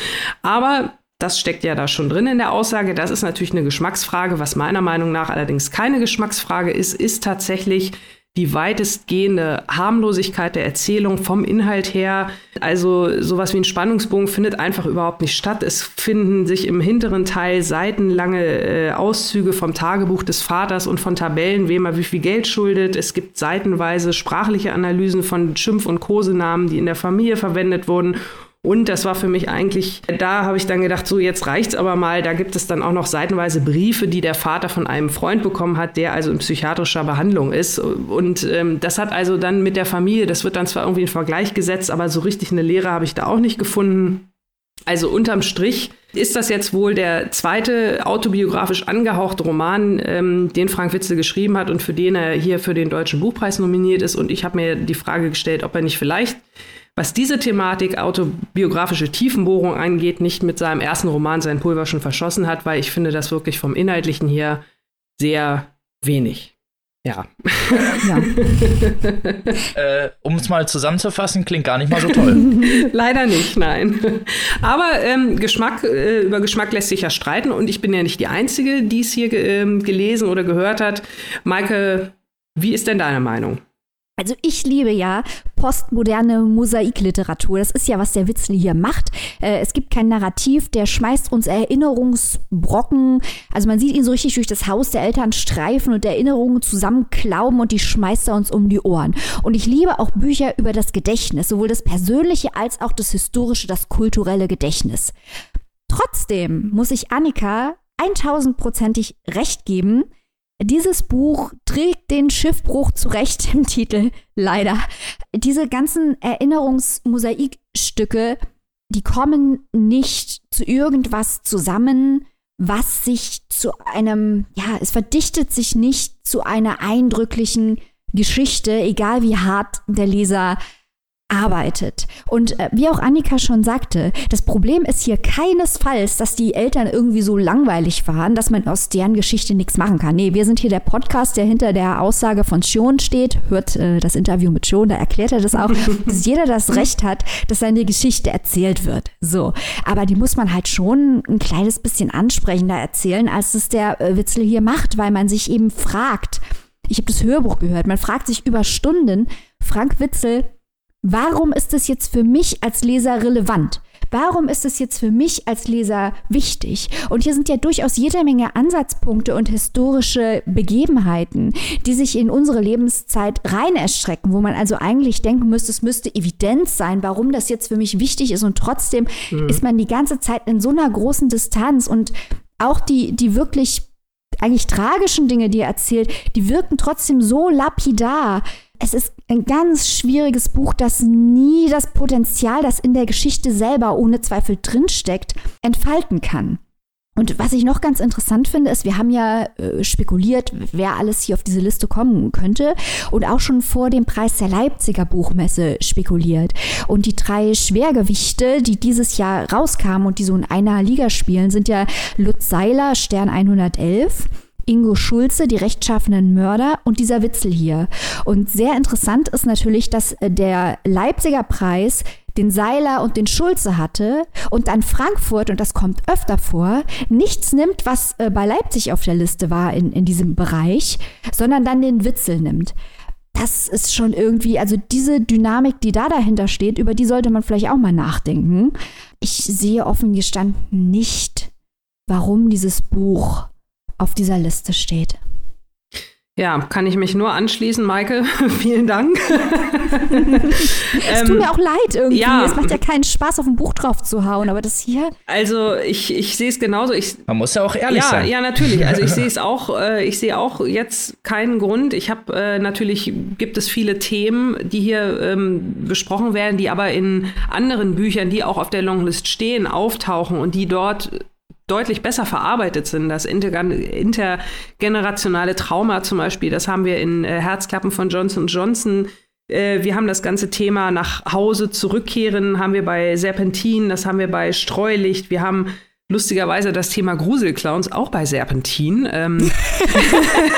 Aber das steckt ja da schon drin in der Aussage. Das ist natürlich eine Geschmacksfrage. Was meiner Meinung nach allerdings keine Geschmacksfrage ist, ist tatsächlich die weitestgehende Harmlosigkeit der Erzählung vom Inhalt her. Also sowas wie ein Spannungsbogen findet einfach überhaupt nicht statt. Es finden sich im hinteren Teil seitenlange äh, Auszüge vom Tagebuch des Vaters und von Tabellen, wem er wie viel Geld schuldet. Es gibt seitenweise sprachliche Analysen von Schimpf- und Kosenamen, die in der Familie verwendet wurden. Und das war für mich eigentlich, da habe ich dann gedacht, so jetzt reicht's aber mal. Da gibt es dann auch noch seitenweise Briefe, die der Vater von einem Freund bekommen hat, der also in psychiatrischer Behandlung ist. Und ähm, das hat also dann mit der Familie, das wird dann zwar irgendwie in Vergleich gesetzt, aber so richtig eine Lehre habe ich da auch nicht gefunden. Also unterm Strich ist das jetzt wohl der zweite autobiografisch angehauchte Roman, ähm, den Frank Witzel geschrieben hat und für den er hier für den Deutschen Buchpreis nominiert ist. Und ich habe mir die Frage gestellt, ob er nicht vielleicht was diese Thematik autobiografische Tiefenbohrung angeht, nicht mit seinem ersten Roman sein Pulver schon verschossen hat, weil ich finde das wirklich vom Inhaltlichen her sehr wenig. Ja. ja. äh, um es mal zusammenzufassen, klingt gar nicht mal so toll. Leider nicht, nein. Aber ähm, Geschmack, äh, über Geschmack lässt sich ja streiten und ich bin ja nicht die Einzige, die es hier äh, gelesen oder gehört hat. Maike, wie ist denn deine Meinung? Also ich liebe ja postmoderne Mosaikliteratur. Das ist ja, was der Witzel hier macht. Äh, es gibt kein Narrativ, der schmeißt uns Erinnerungsbrocken. Also man sieht ihn so richtig durch das Haus der Eltern streifen und Erinnerungen zusammenklauben und die schmeißt er uns um die Ohren. Und ich liebe auch Bücher über das Gedächtnis, sowohl das persönliche als auch das historische, das kulturelle Gedächtnis. Trotzdem muss ich Annika 1000%ig recht geben. Dieses Buch trägt den Schiffbruch zurecht im Titel, leider. Diese ganzen Erinnerungsmosaikstücke, die kommen nicht zu irgendwas zusammen, was sich zu einem, ja, es verdichtet sich nicht zu einer eindrücklichen Geschichte, egal wie hart der Leser arbeitet. Und äh, wie auch Annika schon sagte, das Problem ist hier keinesfalls, dass die Eltern irgendwie so langweilig waren, dass man aus deren Geschichte nichts machen kann. Nee, wir sind hier der Podcast, der hinter der Aussage von Schon steht. Hört äh, das Interview mit Schon, da erklärt er das auch, dass jeder das Recht hat, dass seine Geschichte erzählt wird. So. Aber die muss man halt schon ein kleines bisschen ansprechender erzählen, als es der äh, Witzel hier macht, weil man sich eben fragt, ich habe das Hörbuch gehört, man fragt sich über Stunden, Frank Witzel, Warum ist es jetzt für mich als Leser relevant? Warum ist es jetzt für mich als Leser wichtig? Und hier sind ja durchaus jede Menge Ansatzpunkte und historische Begebenheiten, die sich in unsere Lebenszeit rein erstrecken, wo man also eigentlich denken müsste, es müsste Evidenz sein, warum das jetzt für mich wichtig ist. Und trotzdem mhm. ist man die ganze Zeit in so einer großen Distanz und auch die, die wirklich eigentlich tragischen Dinge, die er erzählt, die wirken trotzdem so lapidar, es ist ein ganz schwieriges Buch, das nie das Potenzial, das in der Geschichte selber ohne Zweifel drinsteckt, entfalten kann. Und was ich noch ganz interessant finde, ist, wir haben ja äh, spekuliert, wer alles hier auf diese Liste kommen könnte und auch schon vor dem Preis der Leipziger Buchmesse spekuliert. Und die drei Schwergewichte, die dieses Jahr rauskamen und die so in einer Liga spielen, sind ja Lutz Seiler, Stern 111, Ingo Schulze, die rechtschaffenen Mörder und dieser Witzel hier. Und sehr interessant ist natürlich, dass äh, der Leipziger Preis den Seiler und den Schulze hatte und dann Frankfurt, und das kommt öfter vor, nichts nimmt, was äh, bei Leipzig auf der Liste war in, in diesem Bereich, sondern dann den Witzel nimmt. Das ist schon irgendwie, also diese Dynamik, die da dahinter steht, über die sollte man vielleicht auch mal nachdenken. Ich sehe offen gestanden nicht, warum dieses Buch auf dieser Liste steht. Ja, kann ich mich nur anschließen, Maike. Vielen Dank. es tut mir auch leid irgendwie. Ja, es macht ja keinen Spaß, auf ein Buch drauf zu hauen, aber das hier. Also ich, ich sehe es genauso. Ich, Man muss ja auch ehrlich ja, sein. Ja, natürlich. Also ich sehe es auch, äh, ich sehe auch jetzt keinen Grund. Ich habe äh, natürlich gibt es viele Themen, die hier ähm, besprochen werden, die aber in anderen Büchern, die auch auf der Longlist stehen, auftauchen und die dort deutlich besser verarbeitet sind. Das intergenerationale Trauma zum Beispiel, das haben wir in äh, Herzklappen von Johnson Johnson. Äh, wir haben das ganze Thema nach Hause zurückkehren, haben wir bei Serpentin, das haben wir bei Streulicht, wir haben lustigerweise das Thema Gruselclowns auch bei Serpentin. Ähm,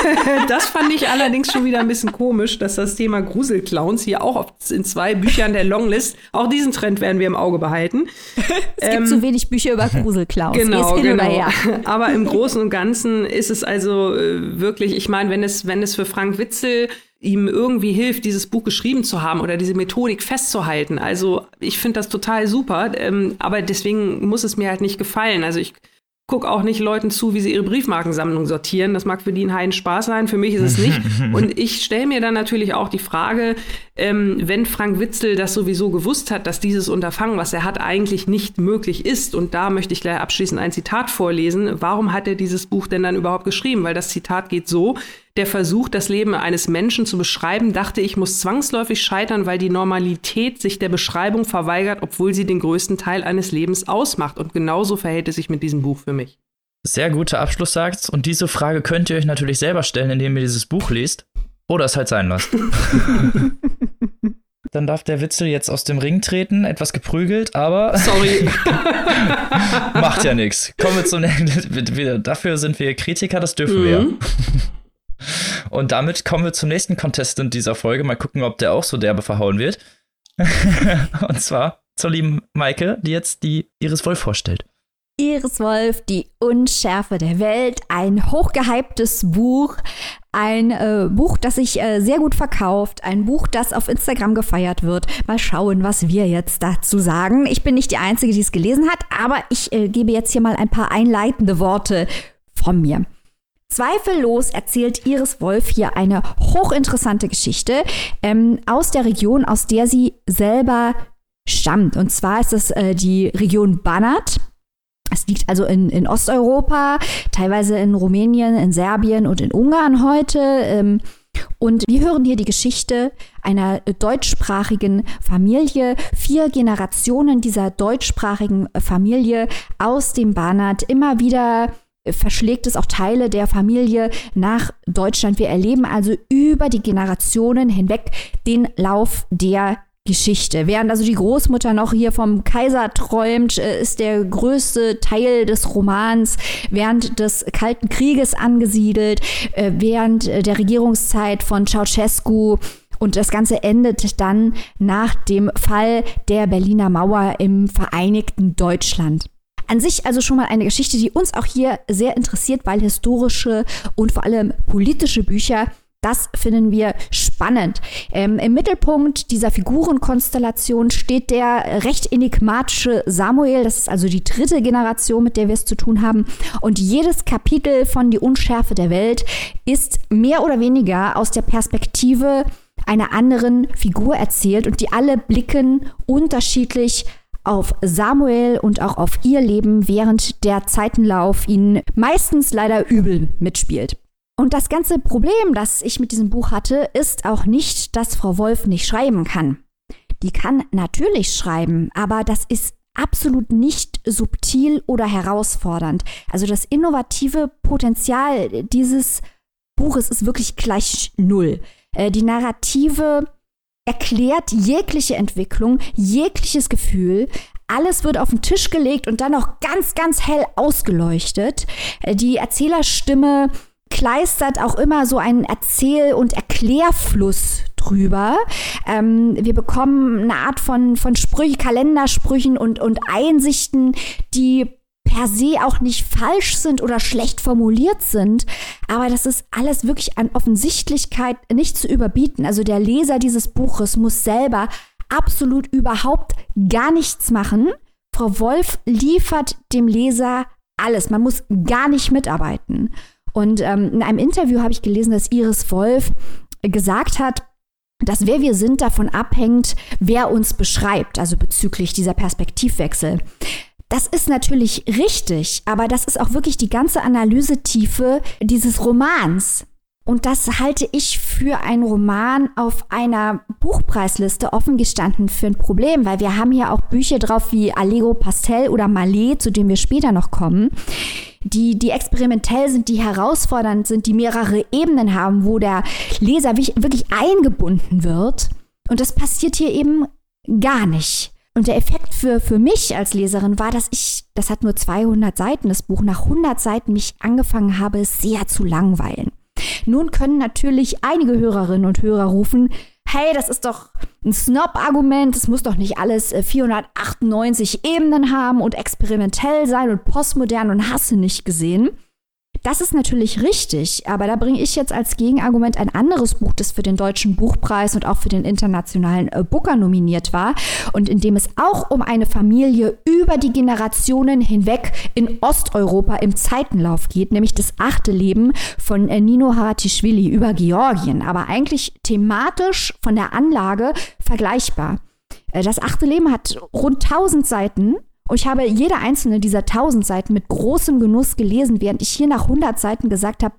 das fand ich allerdings schon wieder ein bisschen komisch, dass das Thema Gruselclowns hier auch in zwei Büchern der Longlist, auch diesen Trend werden wir im Auge behalten. Es ähm, gibt zu wenig Bücher über Gruselclowns. Genau, genau. Aber im Großen und Ganzen ist es also äh, wirklich, ich meine, wenn es, wenn es für Frank Witzel ihm irgendwie hilft, dieses Buch geschrieben zu haben oder diese Methodik festzuhalten. Also ich finde das total super, ähm, aber deswegen muss es mir halt nicht gefallen. Also ich gucke auch nicht Leuten zu, wie sie ihre Briefmarkensammlung sortieren. Das mag für die ein Heiden Spaß sein, für mich ist es nicht. Und ich stelle mir dann natürlich auch die Frage, ähm, wenn Frank Witzel das sowieso gewusst hat, dass dieses Unterfangen, was er hat, eigentlich nicht möglich ist. Und da möchte ich gleich abschließend ein Zitat vorlesen. Warum hat er dieses Buch denn dann überhaupt geschrieben? Weil das Zitat geht so, der Versuch, das Leben eines Menschen zu beschreiben, dachte ich, muss zwangsläufig scheitern, weil die Normalität sich der Beschreibung verweigert, obwohl sie den größten Teil eines Lebens ausmacht. Und genauso verhält es sich mit diesem Buch für mich. Sehr guter Abschlusssatz. Und diese Frage könnt ihr euch natürlich selber stellen, indem ihr dieses Buch liest. Oder es halt sein lasst. Dann darf der Witzel jetzt aus dem Ring treten, etwas geprügelt, aber. Sorry. macht ja nichts. Kommen wir zum nächsten. Dafür sind wir Kritiker, das dürfen mhm. wir. Und damit kommen wir zum nächsten Contestant dieser Folge. Mal gucken, ob der auch so derbe verhauen wird. Und zwar zur lieben Maike, die jetzt die Iris Wolf vorstellt. Iris Wolf, die Unschärfe der Welt, ein hochgehyptes Buch, ein äh, Buch, das sich äh, sehr gut verkauft, ein Buch, das auf Instagram gefeiert wird. Mal schauen, was wir jetzt dazu sagen. Ich bin nicht die Einzige, die es gelesen hat, aber ich äh, gebe jetzt hier mal ein paar einleitende Worte von mir. Zweifellos erzählt Iris Wolf hier eine hochinteressante Geschichte ähm, aus der Region, aus der sie selber stammt. Und zwar ist es äh, die Region Banat. Es liegt also in, in Osteuropa, teilweise in Rumänien, in Serbien und in Ungarn heute. Ähm, und wir hören hier die Geschichte einer deutschsprachigen Familie. Vier Generationen dieser deutschsprachigen Familie aus dem Banat. Immer wieder verschlägt es auch Teile der Familie nach Deutschland. Wir erleben also über die Generationen hinweg den Lauf der Geschichte. Während also die Großmutter noch hier vom Kaiser träumt, äh, ist der größte Teil des Romans während des Kalten Krieges angesiedelt, äh, während äh, der Regierungszeit von Ceausescu und das Ganze endet dann nach dem Fall der Berliner Mauer im Vereinigten Deutschland. An sich also schon mal eine Geschichte, die uns auch hier sehr interessiert, weil historische und vor allem politische Bücher das finden wir spannend. Ähm, Im Mittelpunkt dieser Figurenkonstellation steht der recht enigmatische Samuel. Das ist also die dritte Generation, mit der wir es zu tun haben. Und jedes Kapitel von Die Unschärfe der Welt ist mehr oder weniger aus der Perspektive einer anderen Figur erzählt und die alle blicken unterschiedlich auf Samuel und auch auf ihr Leben, während der Zeitenlauf ihnen meistens leider übel mitspielt. Und das ganze Problem, das ich mit diesem Buch hatte, ist auch nicht, dass Frau Wolf nicht schreiben kann. Die kann natürlich schreiben, aber das ist absolut nicht subtil oder herausfordernd. Also das innovative Potenzial dieses Buches ist wirklich gleich null. Äh, die Narrative erklärt jegliche Entwicklung, jegliches Gefühl. Alles wird auf den Tisch gelegt und dann noch ganz, ganz hell ausgeleuchtet. Äh, die Erzählerstimme kleistert auch immer so einen Erzähl- und Erklärfluss drüber. Ähm, wir bekommen eine Art von, von Sprüche, Kalendersprüchen und, und Einsichten, die per se auch nicht falsch sind oder schlecht formuliert sind, aber das ist alles wirklich an Offensichtlichkeit nicht zu überbieten. Also der Leser dieses Buches muss selber absolut überhaupt gar nichts machen. Frau Wolf liefert dem Leser alles. Man muss gar nicht mitarbeiten. Und ähm, in einem Interview habe ich gelesen, dass Iris Wolf gesagt hat, dass wer wir sind davon abhängt, wer uns beschreibt, also bezüglich dieser Perspektivwechsel. Das ist natürlich richtig, aber das ist auch wirklich die ganze Analysetiefe dieses Romans. Und das halte ich für einen Roman auf einer Buchpreisliste offen gestanden für ein Problem, weil wir haben hier auch Bücher drauf wie Allegro Pastel oder Mallet, zu denen wir später noch kommen, die, die experimentell sind, die herausfordernd sind, die mehrere Ebenen haben, wo der Leser wirklich eingebunden wird. Und das passiert hier eben gar nicht. Und der Effekt für, für mich als Leserin war, dass ich, das hat nur 200 Seiten, das Buch, nach 100 Seiten mich angefangen habe, sehr zu langweilen. Nun können natürlich einige Hörerinnen und Hörer rufen, hey, das ist doch ein Snob-Argument, es muss doch nicht alles 498 äh, Ebenen haben und experimentell sein und postmodern und hasse nicht gesehen. Das ist natürlich richtig, aber da bringe ich jetzt als Gegenargument ein anderes Buch, das für den Deutschen Buchpreis und auch für den internationalen äh, Booker nominiert war und in dem es auch um eine Familie über die Generationen hinweg in Osteuropa im Zeitenlauf geht, nämlich das achte Leben von äh, Nino Haratischvili über Georgien, aber eigentlich thematisch von der Anlage vergleichbar. Äh, das achte Leben hat rund 1000 Seiten und ich habe jede einzelne dieser tausend Seiten mit großem Genuss gelesen, während ich hier nach 100 Seiten gesagt habe,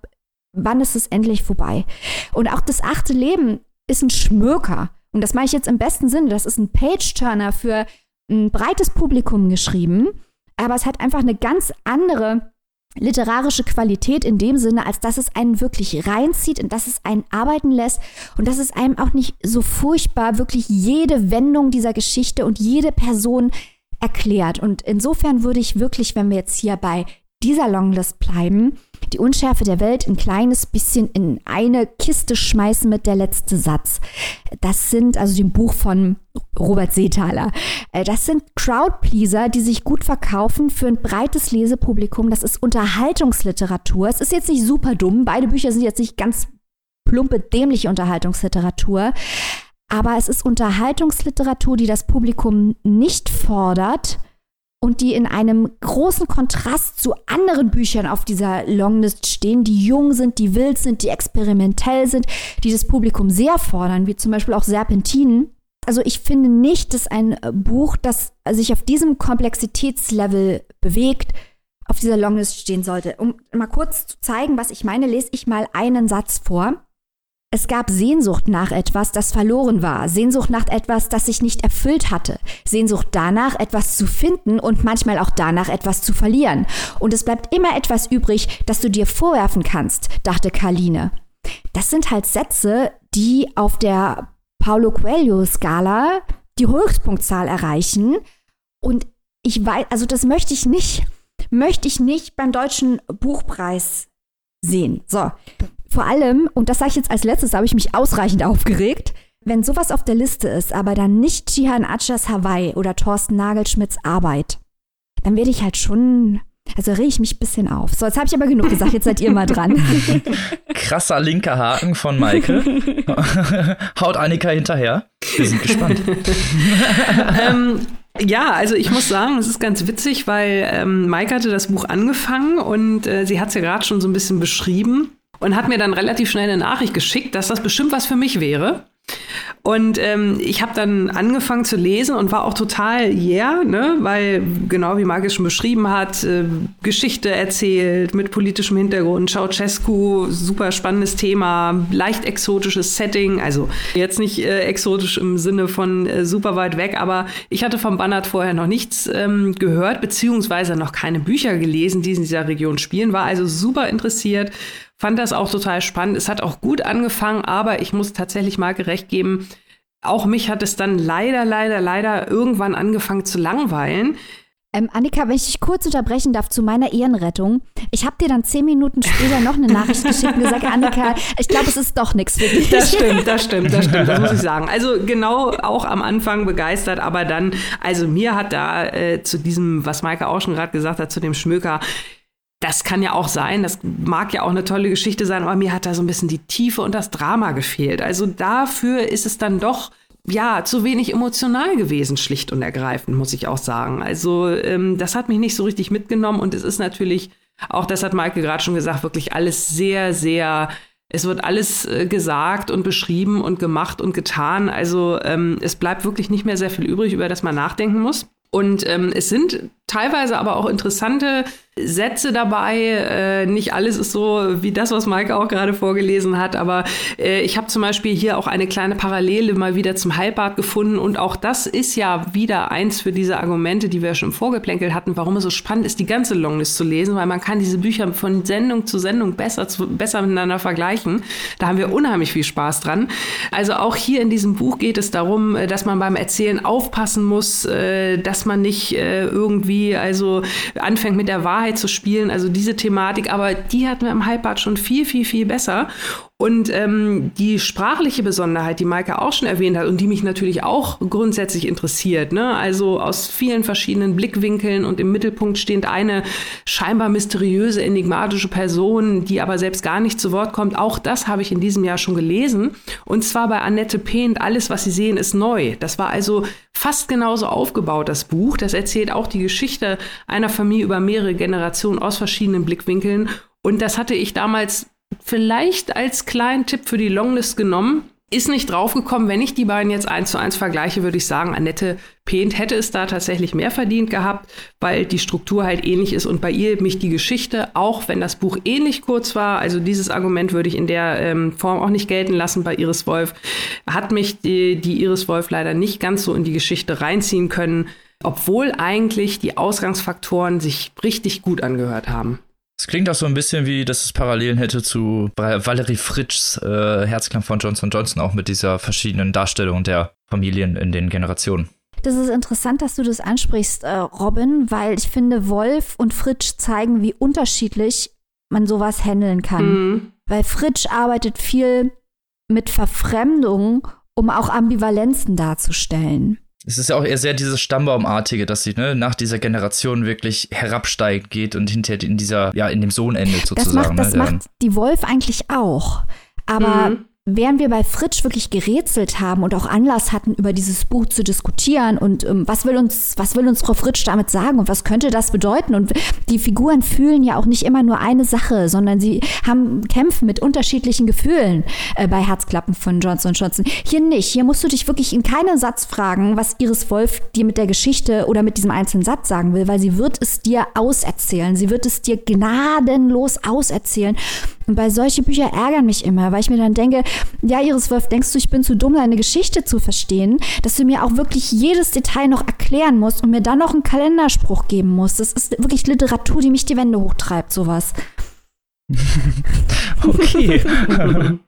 wann ist es endlich vorbei? Und auch das achte Leben ist ein Schmöker. Und das mache ich jetzt im besten Sinne. Das ist ein Page-Turner für ein breites Publikum geschrieben. Aber es hat einfach eine ganz andere literarische Qualität in dem Sinne, als dass es einen wirklich reinzieht und dass es einen arbeiten lässt und dass es einem auch nicht so furchtbar wirklich jede Wendung dieser Geschichte und jede Person erklärt. Und insofern würde ich wirklich, wenn wir jetzt hier bei dieser Longlist bleiben, die Unschärfe der Welt ein kleines bisschen in eine Kiste schmeißen mit der letzte Satz. Das sind also dem Buch von Robert Seethaler. Äh, das sind Crowdpleaser, die sich gut verkaufen für ein breites Lesepublikum. Das ist Unterhaltungsliteratur. Es ist jetzt nicht super dumm. Beide Bücher sind jetzt nicht ganz plumpe, dämliche Unterhaltungsliteratur. Aber es ist Unterhaltungsliteratur, die das Publikum nicht fordert und die in einem großen Kontrast zu anderen Büchern auf dieser Longlist stehen, die jung sind, die wild sind, die experimentell sind, die das Publikum sehr fordern, wie zum Beispiel auch Serpentinen. Also ich finde nicht, dass ein Buch, das sich auf diesem Komplexitätslevel bewegt, auf dieser Longlist stehen sollte. Um mal kurz zu zeigen, was ich meine, lese ich mal einen Satz vor. Es gab Sehnsucht nach etwas, das verloren war, Sehnsucht nach etwas, das sich nicht erfüllt hatte, Sehnsucht danach, etwas zu finden und manchmal auch danach, etwas zu verlieren. Und es bleibt immer etwas übrig, das du dir vorwerfen kannst, dachte Karline. Das sind halt Sätze, die auf der Paulo Coelho-Skala die Höchstpunktzahl erreichen. Und ich weiß, also das möchte ich nicht, möchte ich nicht beim deutschen Buchpreis sehen. So, vor allem, und das sage ich jetzt als letztes, habe ich mich ausreichend aufgeregt, wenn sowas auf der Liste ist, aber dann nicht Chihan Achas Hawaii oder Thorsten Nagelschmidts Arbeit, dann werde ich halt schon, also rege ich mich ein bisschen auf. So, jetzt habe ich aber genug gesagt, jetzt seid ihr mal dran. Krasser linker Haken von Maike. Haut Annika hinterher. Wir sind gespannt. ähm, ja, also ich muss sagen, es ist ganz witzig, weil ähm, Maike hatte das Buch angefangen und äh, sie hat es ja gerade schon so ein bisschen beschrieben und hat mir dann relativ schnell eine Nachricht geschickt, dass das bestimmt was für mich wäre. Und ähm, ich habe dann angefangen zu lesen und war auch total yeah, ne? weil genau wie Marc es schon beschrieben hat, äh, Geschichte erzählt mit politischem Hintergrund, Ceausescu, super spannendes Thema, leicht exotisches Setting, also jetzt nicht äh, exotisch im Sinne von äh, super weit weg, aber ich hatte vom Bannert vorher noch nichts ähm, gehört, beziehungsweise noch keine Bücher gelesen, die in dieser Region spielen, war also super interessiert fand das auch total spannend. Es hat auch gut angefangen, aber ich muss tatsächlich mal gerecht geben, auch mich hat es dann leider, leider, leider irgendwann angefangen zu langweilen. Ähm, Annika, wenn ich dich kurz unterbrechen darf zu meiner Ehrenrettung. Ich habe dir dann zehn Minuten später noch eine Nachricht geschickt und gesagt, Annika, ich glaube, es ist doch nichts für dich. Das stimmt, das stimmt, das stimmt, das muss ich sagen. Also genau auch am Anfang begeistert, aber dann, also mir hat da äh, zu diesem, was Maike auch schon gerade gesagt hat, zu dem Schmöker, das kann ja auch sein, das mag ja auch eine tolle Geschichte sein, aber mir hat da so ein bisschen die Tiefe und das Drama gefehlt. Also dafür ist es dann doch ja, zu wenig emotional gewesen, schlicht und ergreifend, muss ich auch sagen. Also ähm, das hat mich nicht so richtig mitgenommen und es ist natürlich, auch das hat Maike gerade schon gesagt, wirklich alles sehr, sehr, es wird alles äh, gesagt und beschrieben und gemacht und getan. Also ähm, es bleibt wirklich nicht mehr sehr viel übrig, über das man nachdenken muss. Und ähm, es sind teilweise aber auch interessante Sätze dabei. Äh, nicht alles ist so wie das, was Maike auch gerade vorgelesen hat, aber äh, ich habe zum Beispiel hier auch eine kleine Parallele mal wieder zum Heilbad gefunden und auch das ist ja wieder eins für diese Argumente, die wir schon vorgeplänkelt hatten, warum es so spannend ist, die ganze Longlist zu lesen, weil man kann diese Bücher von Sendung zu Sendung besser, zu, besser miteinander vergleichen. Da haben wir unheimlich viel Spaß dran. Also auch hier in diesem Buch geht es darum, äh, dass man beim Erzählen aufpassen muss, äh, dass man nicht äh, irgendwie also anfängt mit der Wahrheit Wahrheit zu spielen, also diese Thematik, aber die hatten wir im Halbbad schon viel, viel, viel besser. Und ähm, die sprachliche Besonderheit, die Maike auch schon erwähnt hat und die mich natürlich auch grundsätzlich interessiert, ne? also aus vielen verschiedenen Blickwinkeln und im Mittelpunkt stehend eine scheinbar mysteriöse, enigmatische Person, die aber selbst gar nicht zu Wort kommt, auch das habe ich in diesem Jahr schon gelesen. Und zwar bei Annette Pehnt, Alles, was Sie sehen, ist neu. Das war also fast genauso aufgebaut, das Buch. Das erzählt auch die Geschichte einer Familie über mehrere Generationen aus verschiedenen Blickwinkeln. Und das hatte ich damals vielleicht als kleinen Tipp für die Longlist genommen. Ist nicht draufgekommen. Wenn ich die beiden jetzt eins zu eins vergleiche, würde ich sagen, Annette Pehnt hätte es da tatsächlich mehr verdient gehabt, weil die Struktur halt ähnlich ist und bei ihr mich die Geschichte, auch wenn das Buch ähnlich kurz war, also dieses Argument würde ich in der ähm, Form auch nicht gelten lassen bei Iris Wolf, hat mich die, die Iris Wolf leider nicht ganz so in die Geschichte reinziehen können, obwohl eigentlich die Ausgangsfaktoren sich richtig gut angehört haben. Klingt auch so ein bisschen wie, dass es Parallelen hätte zu Valerie Fritschs äh, Herzklang von Johnson Johnson, auch mit dieser verschiedenen Darstellung der Familien in den Generationen. Das ist interessant, dass du das ansprichst, äh, Robin, weil ich finde, Wolf und Fritsch zeigen, wie unterschiedlich man sowas handeln kann. Mhm. Weil Fritsch arbeitet viel mit Verfremdung, um auch Ambivalenzen darzustellen. Es ist ja auch eher sehr dieses Stammbaumartige, dass sie ne, nach dieser Generation wirklich herabsteigt geht und hinterher in dieser, ja, in dem Sohn endet sozusagen. Das macht, das ne, macht die Wolf eigentlich auch. Aber mhm während wir bei Fritsch wirklich gerätselt haben und auch Anlass hatten, über dieses Buch zu diskutieren und ähm, was will uns, was will uns Frau Fritsch damit sagen und was könnte das bedeuten? Und die Figuren fühlen ja auch nicht immer nur eine Sache, sondern sie haben kämpfen mit unterschiedlichen Gefühlen äh, bei Herzklappen von Johnson Johnson. Hier nicht. Hier musst du dich wirklich in keinen Satz fragen, was Iris Wolf dir mit der Geschichte oder mit diesem einzelnen Satz sagen will, weil sie wird es dir auserzählen. Sie wird es dir gnadenlos auserzählen. Und bei solche Bücher ärgern mich immer, weil ich mir dann denke, ja, Iris Wolf, denkst du, ich bin zu dumm, deine Geschichte zu verstehen, dass du mir auch wirklich jedes Detail noch erklären musst und mir dann noch einen Kalenderspruch geben musst. Das ist wirklich Literatur, die mich die Wände hochtreibt, sowas. okay.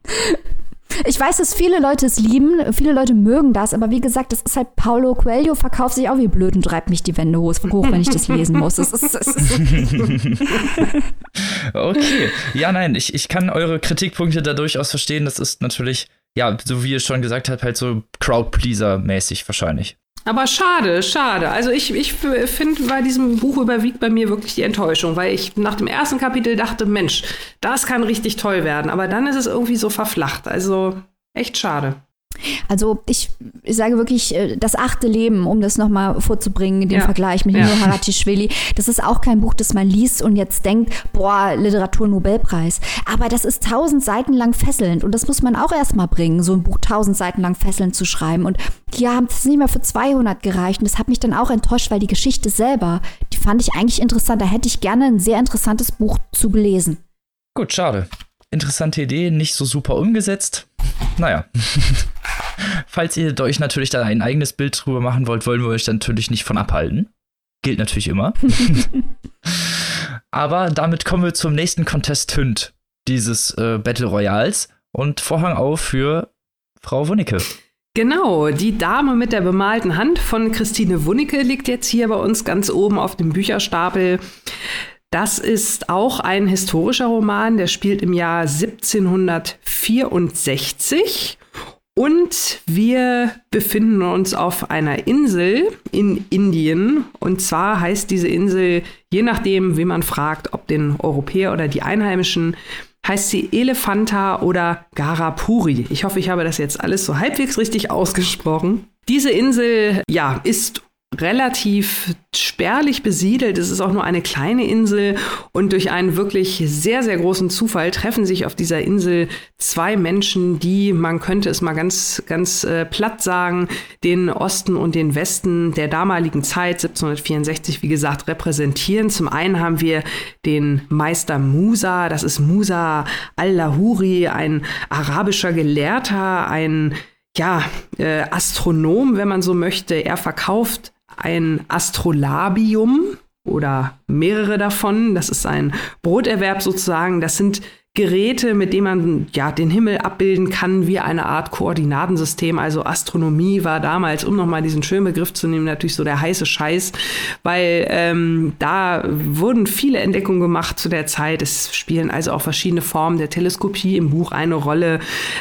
Ich weiß, dass viele Leute es lieben, viele Leute mögen das, aber wie gesagt, das ist halt Paulo Coelho verkauft sich auch wie blöd und treibt mich die Wände hoch, wenn ich das lesen muss. Das ist, das ist okay. Ja, nein, ich, ich kann eure Kritikpunkte da durchaus verstehen. Das ist natürlich, ja, so wie ihr schon gesagt habt, halt so Crowdpleaser-mäßig wahrscheinlich. Aber schade, schade. Also ich, ich finde, bei diesem Buch überwiegt bei mir wirklich die Enttäuschung, weil ich nach dem ersten Kapitel dachte, Mensch, das kann richtig toll werden. Aber dann ist es irgendwie so verflacht. Also echt schade. Also ich, ich, sage wirklich, äh, das achte Leben, um das nochmal vorzubringen, den ja. Vergleich mit ja. Haratischvili, das ist auch kein Buch, das man liest und jetzt denkt, boah, Literatur-Nobelpreis. Aber das ist tausend Seiten lang fesselnd und das muss man auch erstmal bringen, so ein Buch tausend Seiten lang fesselnd zu schreiben. Und hier haben es nicht mehr für 200 gereicht und das hat mich dann auch enttäuscht, weil die Geschichte selber, die fand ich eigentlich interessant. Da hätte ich gerne ein sehr interessantes Buch zu gelesen. Gut, schade. Interessante Idee, nicht so super umgesetzt. Naja. Falls ihr euch natürlich da ein eigenes Bild drüber machen wollt, wollen wir euch dann natürlich nicht von abhalten. Gilt natürlich immer. Aber damit kommen wir zum nächsten Contestant dieses äh, Battle Royals und Vorhang auf für Frau Wunicke. Genau, die Dame mit der bemalten Hand von Christine Wunicke liegt jetzt hier bei uns ganz oben auf dem Bücherstapel. Das ist auch ein historischer Roman, der spielt im Jahr 1764 und wir befinden uns auf einer Insel in Indien. Und zwar heißt diese Insel, je nachdem, wie man fragt, ob den Europäer oder die Einheimischen, heißt sie Elephanta oder Garapuri. Ich hoffe, ich habe das jetzt alles so halbwegs richtig ausgesprochen. Diese Insel, ja, ist relativ spärlich besiedelt. Es ist auch nur eine kleine Insel und durch einen wirklich sehr, sehr großen Zufall treffen sich auf dieser Insel zwei Menschen, die, man könnte es mal ganz, ganz äh, platt sagen, den Osten und den Westen der damaligen Zeit, 1764, wie gesagt, repräsentieren. Zum einen haben wir den Meister Musa, das ist Musa al-Lahuri, ein arabischer Gelehrter, ein ja, äh, Astronom, wenn man so möchte. Er verkauft ein Astrolabium oder mehrere davon. Das ist ein Broterwerb sozusagen. Das sind Geräte, mit denen man ja den Himmel abbilden kann, wie eine Art Koordinatensystem. Also Astronomie war damals, um nochmal diesen schönen Begriff zu nehmen, natürlich so der heiße Scheiß, weil ähm, da wurden viele Entdeckungen gemacht zu der Zeit. Es spielen also auch verschiedene Formen der Teleskopie im Buch eine Rolle.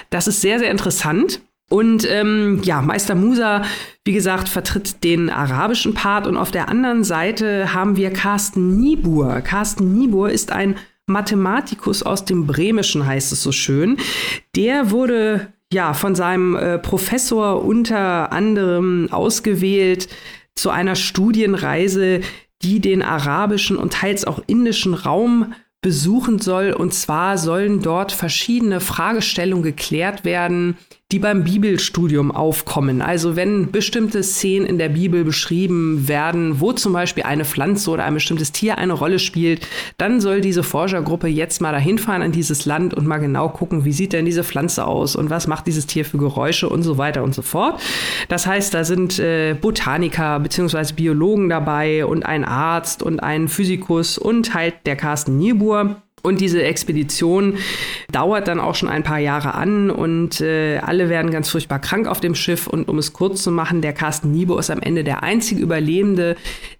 Das ist sehr, sehr interessant. Und ähm, ja, Meister Musa, wie gesagt, vertritt den arabischen Part und auf der anderen Seite haben wir Carsten Niebuhr. Carsten Niebuhr ist ein Mathematikus aus dem Bremischen, heißt es so schön. Der wurde ja von seinem äh, Professor unter anderem ausgewählt zu einer Studienreise, die den arabischen und teils auch indischen Raum besuchen soll. Und zwar sollen dort verschiedene Fragestellungen geklärt werden, die beim Bibelstudium aufkommen. Also wenn bestimmte Szenen in der Bibel beschrieben werden, wo zum Beispiel eine Pflanze oder ein bestimmtes Tier eine Rolle spielt, dann soll diese Forschergruppe jetzt mal dahin fahren an dieses Land und mal genau gucken, wie sieht denn diese Pflanze aus und was macht dieses Tier für Geräusche und so weiter und so fort. Das heißt, da sind äh, Botaniker bzw. Biologen dabei und ein Arzt und ein Physikus und halt der Carsten Niebuhr Und diese Expedition dauert dann auch schon ein paar Jahre an und äh, alle werden ganz furchtbar krank auf dem Schiff. Und um es kurz zu machen, der Carsten Niebo ist am Ende der einzige Überlebende,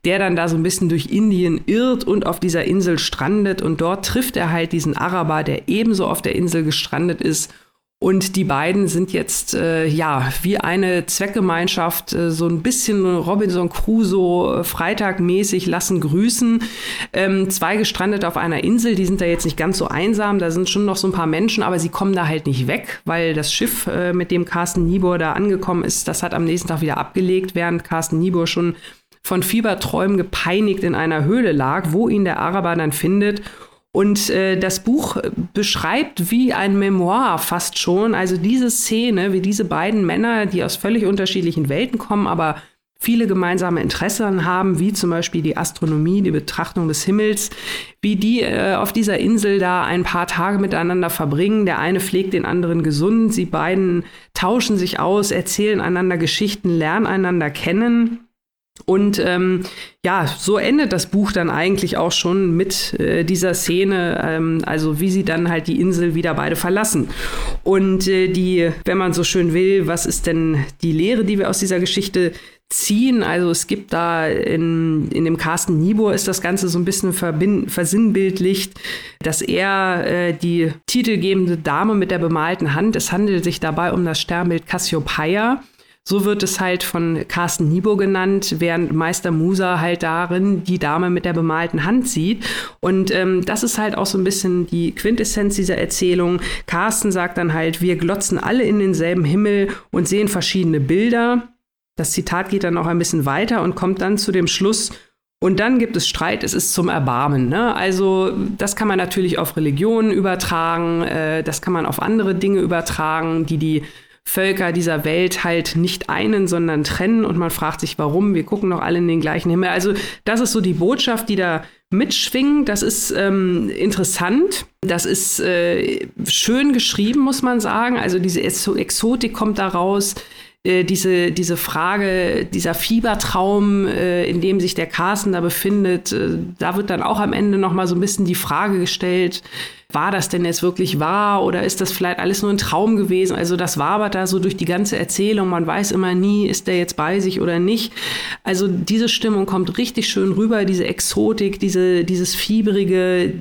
der dann da so ein bisschen durch Indien irrt und auf dieser Insel strandet. Und dort trifft er halt diesen Araber, der ebenso auf der Insel gestrandet ist und die beiden sind jetzt äh, ja wie eine Zweckgemeinschaft, äh, so ein bisschen Robinson Crusoe, äh, Freitagmäßig lassen grüßen. Ähm, zwei gestrandet auf einer Insel, die sind da jetzt nicht ganz so einsam, da sind schon noch so ein paar Menschen, aber sie kommen da halt nicht weg, weil das Schiff, äh, mit dem Carsten Niebuhr da angekommen ist, das hat am nächsten Tag wieder abgelegt, während Carsten Niebuhr schon von Fieberträumen gepeinigt in einer Höhle lag, wo ihn der Araber dann findet und äh, das Buch beschreibt wie ein Memoir fast schon, also diese Szene, wie diese beiden Männer, die aus völlig unterschiedlichen Welten kommen, aber viele gemeinsame Interessen haben, wie zum Beispiel die Astronomie, die Betrachtung des Himmels, wie die äh, auf dieser Insel da ein paar Tage miteinander verbringen. Der eine pflegt den anderen gesund, sie beiden tauschen sich aus, erzählen einander Geschichten, lernen einander kennen. Und ähm, ja, so endet das Buch dann eigentlich auch schon mit äh, dieser Szene, ähm, also wie sie dann halt die Insel wieder beide verlassen. Und äh, die, wenn man so schön will, was ist denn die Lehre, die wir aus dieser Geschichte ziehen? Also es gibt da in, in dem Carsten Niebuhr ist das Ganze so ein bisschen versinnbildlicht, dass er äh, die titelgebende Dame mit der bemalten Hand, es handelt sich dabei um das Sternbild Cassiopeia, so wird es halt von Carsten Niebo genannt, während Meister Musa halt darin die Dame mit der bemalten Hand sieht. Und ähm, das ist halt auch so ein bisschen die Quintessenz dieser Erzählung. Carsten sagt dann halt, wir glotzen alle in denselben Himmel und sehen verschiedene Bilder. Das Zitat geht dann auch ein bisschen weiter und kommt dann zu dem Schluss, und dann gibt es Streit, es ist zum Erbarmen. Ne? Also das kann man natürlich auf Religionen übertragen, äh, das kann man auf andere Dinge übertragen, die die Völker dieser Welt halt nicht einen, sondern trennen und man fragt sich, warum. Wir gucken doch alle in den gleichen Himmel. Also das ist so die Botschaft, die da mitschwingt. Das ist ähm, interessant. Das ist äh, schön geschrieben, muss man sagen. Also diese Exotik kommt da raus. Äh, diese, diese Frage, dieser Fiebertraum, äh, in dem sich der Carsten da befindet, äh, da wird dann auch am Ende noch mal so ein bisschen die Frage gestellt, war das denn jetzt wirklich wahr oder ist das vielleicht alles nur ein Traum gewesen? Also das wabert da so durch die ganze Erzählung. Man weiß immer nie, ist der jetzt bei sich oder nicht. Also diese Stimmung kommt richtig schön rüber, diese Exotik, diese, dieses Fieberige,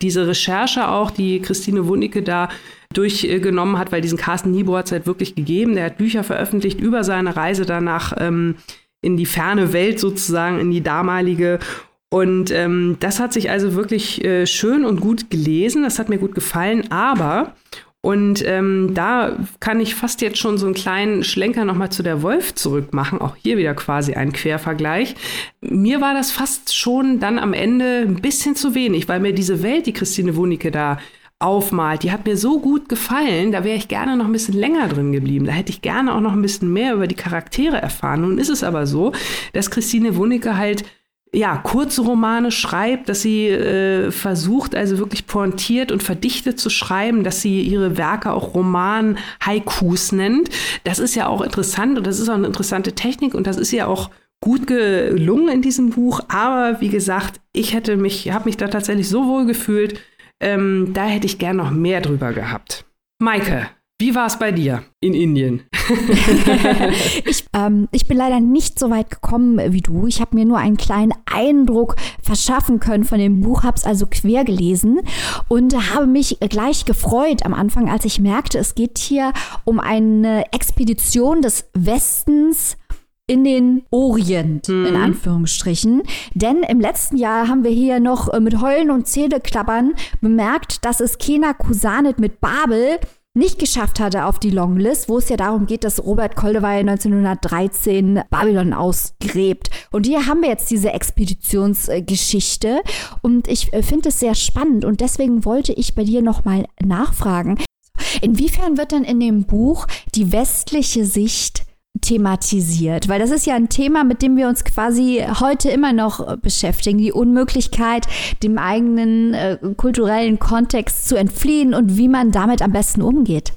diese Recherche auch, die Christine Wunicke da durchgenommen hat, weil diesen Carsten Niebuhr hat es halt wirklich gegeben. Der hat Bücher veröffentlicht über seine Reise danach ähm, in die ferne Welt sozusagen, in die damalige. Und ähm, das hat sich also wirklich äh, schön und gut gelesen. Das hat mir gut gefallen. Aber, und ähm, da kann ich fast jetzt schon so einen kleinen Schlenker nochmal zu der Wolf zurückmachen. Auch hier wieder quasi ein Quervergleich. Mir war das fast schon dann am Ende ein bisschen zu wenig, weil mir diese Welt, die Christine Wunicke da aufmalt, die hat mir so gut gefallen, da wäre ich gerne noch ein bisschen länger drin geblieben. Da hätte ich gerne auch noch ein bisschen mehr über die Charaktere erfahren. Nun ist es aber so, dass Christine Wunicke halt ja, kurze Romane schreibt, dass sie äh, versucht, also wirklich pointiert und verdichtet zu schreiben, dass sie ihre Werke auch Roman-Haikus nennt. Das ist ja auch interessant und das ist auch eine interessante Technik und das ist ja auch gut gelungen in diesem Buch. Aber wie gesagt, ich hätte mich, habe mich da tatsächlich so wohl gefühlt, ähm, da hätte ich gern noch mehr drüber gehabt. Maike, wie war es bei dir in Indien? ich, ähm, ich bin leider nicht so weit gekommen wie du. Ich habe mir nur einen kleinen Eindruck verschaffen können von dem Buch, habe es also quer gelesen und habe mich gleich gefreut am Anfang, als ich merkte, es geht hier um eine Expedition des Westens in den Orient, mhm. in Anführungsstrichen. Denn im letzten Jahr haben wir hier noch äh, mit Heulen und Zähneklappern bemerkt, dass es Kena Kusanet mit Babel nicht geschafft hatte auf die Longlist, wo es ja darum geht, dass Robert Koldewey 1913 Babylon ausgräbt. Und hier haben wir jetzt diese Expeditionsgeschichte und ich äh, finde es sehr spannend und deswegen wollte ich bei dir nochmal nachfragen. Inwiefern wird denn in dem Buch die westliche Sicht thematisiert, weil das ist ja ein Thema, mit dem wir uns quasi heute immer noch beschäftigen, die Unmöglichkeit, dem eigenen äh, kulturellen Kontext zu entfliehen und wie man damit am besten umgeht.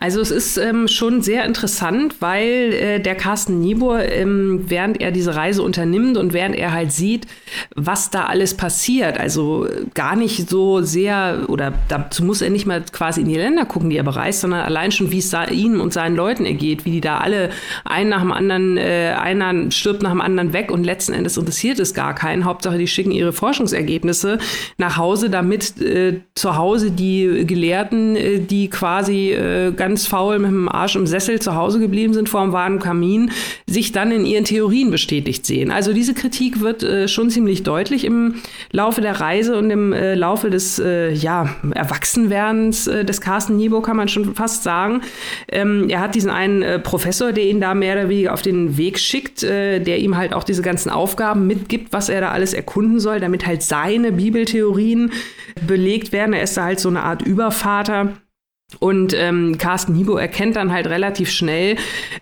Also es ist ähm, schon sehr interessant, weil äh, der Carsten Niebuhr, ähm, während er diese Reise unternimmt und während er halt sieht, was da alles passiert, also gar nicht so sehr, oder dazu muss er nicht mal quasi in die Länder gucken, die er bereist, sondern allein schon, wie es ihm und seinen Leuten ergeht, wie die da alle einen nach dem anderen, äh, einer stirbt nach dem anderen weg und letzten Endes interessiert es gar keinen. Hauptsache, die schicken ihre Forschungsergebnisse nach Hause, damit äh, zu Hause die Gelehrten, äh, die quasi äh, ganz faul mit dem Arsch im Sessel zu Hause geblieben sind vor dem warmen Kamin, sich dann in ihren Theorien bestätigt sehen. Also diese Kritik wird äh, schon ziemlich deutlich im Laufe der Reise und im äh, Laufe des äh, ja, Erwachsenwerdens äh, des Carsten Niebuhr, kann man schon fast sagen. Ähm, er hat diesen einen äh, Professor, der ihn da mehr oder weniger auf den Weg schickt, äh, der ihm halt auch diese ganzen Aufgaben mitgibt, was er da alles erkunden soll, damit halt seine Bibeltheorien belegt werden. Er ist da halt so eine Art Übervater. Und ähm, Carsten Hibo erkennt dann halt relativ schnell,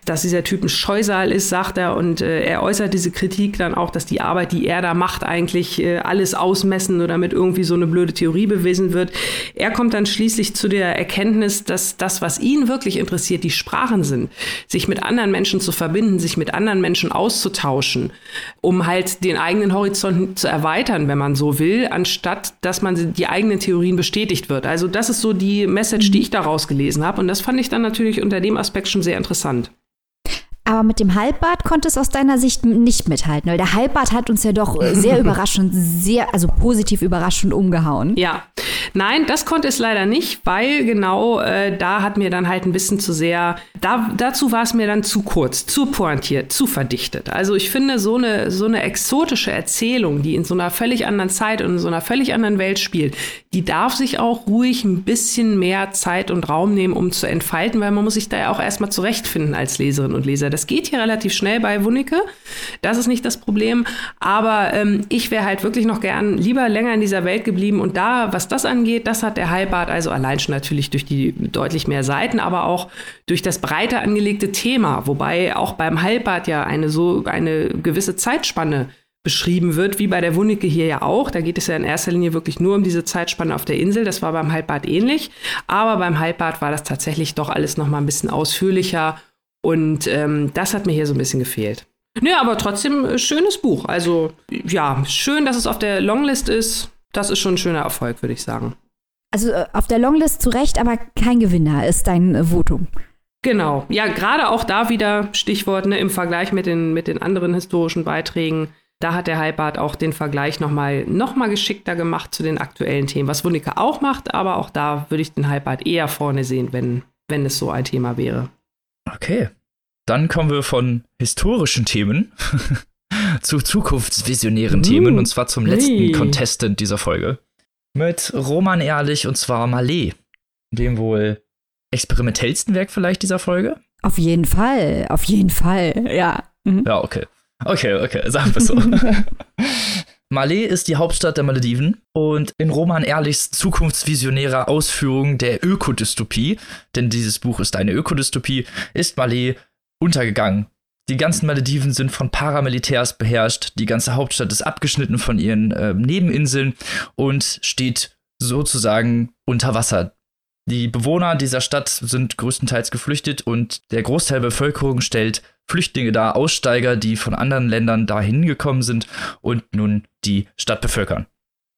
dass dieser Typ ein Scheusal ist, sagt er. Und äh, er äußert diese Kritik dann auch, dass die Arbeit, die er da macht, eigentlich äh, alles ausmessen oder mit irgendwie so eine blöde Theorie bewiesen wird. Er kommt dann schließlich zu der Erkenntnis, dass das, was ihn wirklich interessiert, die Sprachen sind. Sich mit anderen Menschen zu verbinden, sich mit anderen Menschen auszutauschen, um halt den eigenen Horizont zu erweitern, wenn man so will, anstatt dass man die eigenen Theorien bestätigt wird. Also das ist so die Message, die ich daraus gelesen habe. Und das fand ich dann natürlich unter dem Aspekt schon sehr interessant. Aber mit dem Halbbart konnte es aus deiner Sicht nicht mithalten, weil der Halbbart hat uns ja doch sehr überraschend, sehr, also positiv überraschend umgehauen. Ja, nein, das konnte es leider nicht, weil genau äh, da hat mir dann halt ein bisschen zu sehr, da, dazu war es mir dann zu kurz, zu pointiert, zu verdichtet. Also ich finde, so eine, so eine exotische Erzählung, die in so einer völlig anderen Zeit und in so einer völlig anderen Welt spielt, die darf sich auch ruhig ein bisschen mehr Zeit und Raum nehmen, um zu entfalten, weil man muss sich da ja auch erstmal zurechtfinden als Leserin und Leser. Das geht hier relativ schnell bei Wunicke. Das ist nicht das Problem. Aber ähm, ich wäre halt wirklich noch gern lieber länger in dieser Welt geblieben. Und da, was das angeht, das hat der Halbart also allein schon natürlich durch die deutlich mehr Seiten, aber auch durch das breiter angelegte Thema. Wobei auch beim Halbart ja eine so eine gewisse Zeitspanne beschrieben wird, wie bei der Wunicke hier ja auch. Da geht es ja in erster Linie wirklich nur um diese Zeitspanne auf der Insel. Das war beim Halbbad ähnlich. Aber beim Halbbad war das tatsächlich doch alles noch mal ein bisschen ausführlicher. Und ähm, das hat mir hier so ein bisschen gefehlt. Nö, ja, aber trotzdem äh, schönes Buch. Also ja, schön, dass es auf der Longlist ist. Das ist schon ein schöner Erfolg, würde ich sagen. Also äh, auf der Longlist zu Recht, aber kein Gewinner ist dein äh, Votum. Genau. Ja, gerade auch da wieder Stichwort ne, im Vergleich mit den, mit den anderen historischen Beiträgen da hat der Halbart auch den Vergleich nochmal noch mal geschickter gemacht zu den aktuellen Themen, was Wunicke auch macht, aber auch da würde ich den Halbart eher vorne sehen, wenn, wenn es so ein Thema wäre. Okay. Dann kommen wir von historischen Themen zu zukunftsvisionären uh, Themen und zwar zum letzten hey. Contestant dieser Folge. Mit Roman Ehrlich und zwar Malé, dem wohl experimentellsten Werk vielleicht dieser Folge. Auf jeden Fall, auf jeden Fall, ja. Mhm. Ja, okay. Okay, okay, sagen wir so. Malé ist die Hauptstadt der Malediven und in Roman Ehrlichs zukunftsvisionärer Ausführung der Ökodystopie, denn dieses Buch ist eine Ökodystopie, ist Malé untergegangen. Die ganzen Malediven sind von Paramilitärs beherrscht, die ganze Hauptstadt ist abgeschnitten von ihren äh, Nebeninseln und steht sozusagen unter Wasser. Die Bewohner dieser Stadt sind größtenteils geflüchtet und der Großteil der Bevölkerung stellt Flüchtlinge dar, Aussteiger, die von anderen Ländern dahin gekommen sind und nun die Stadt bevölkern.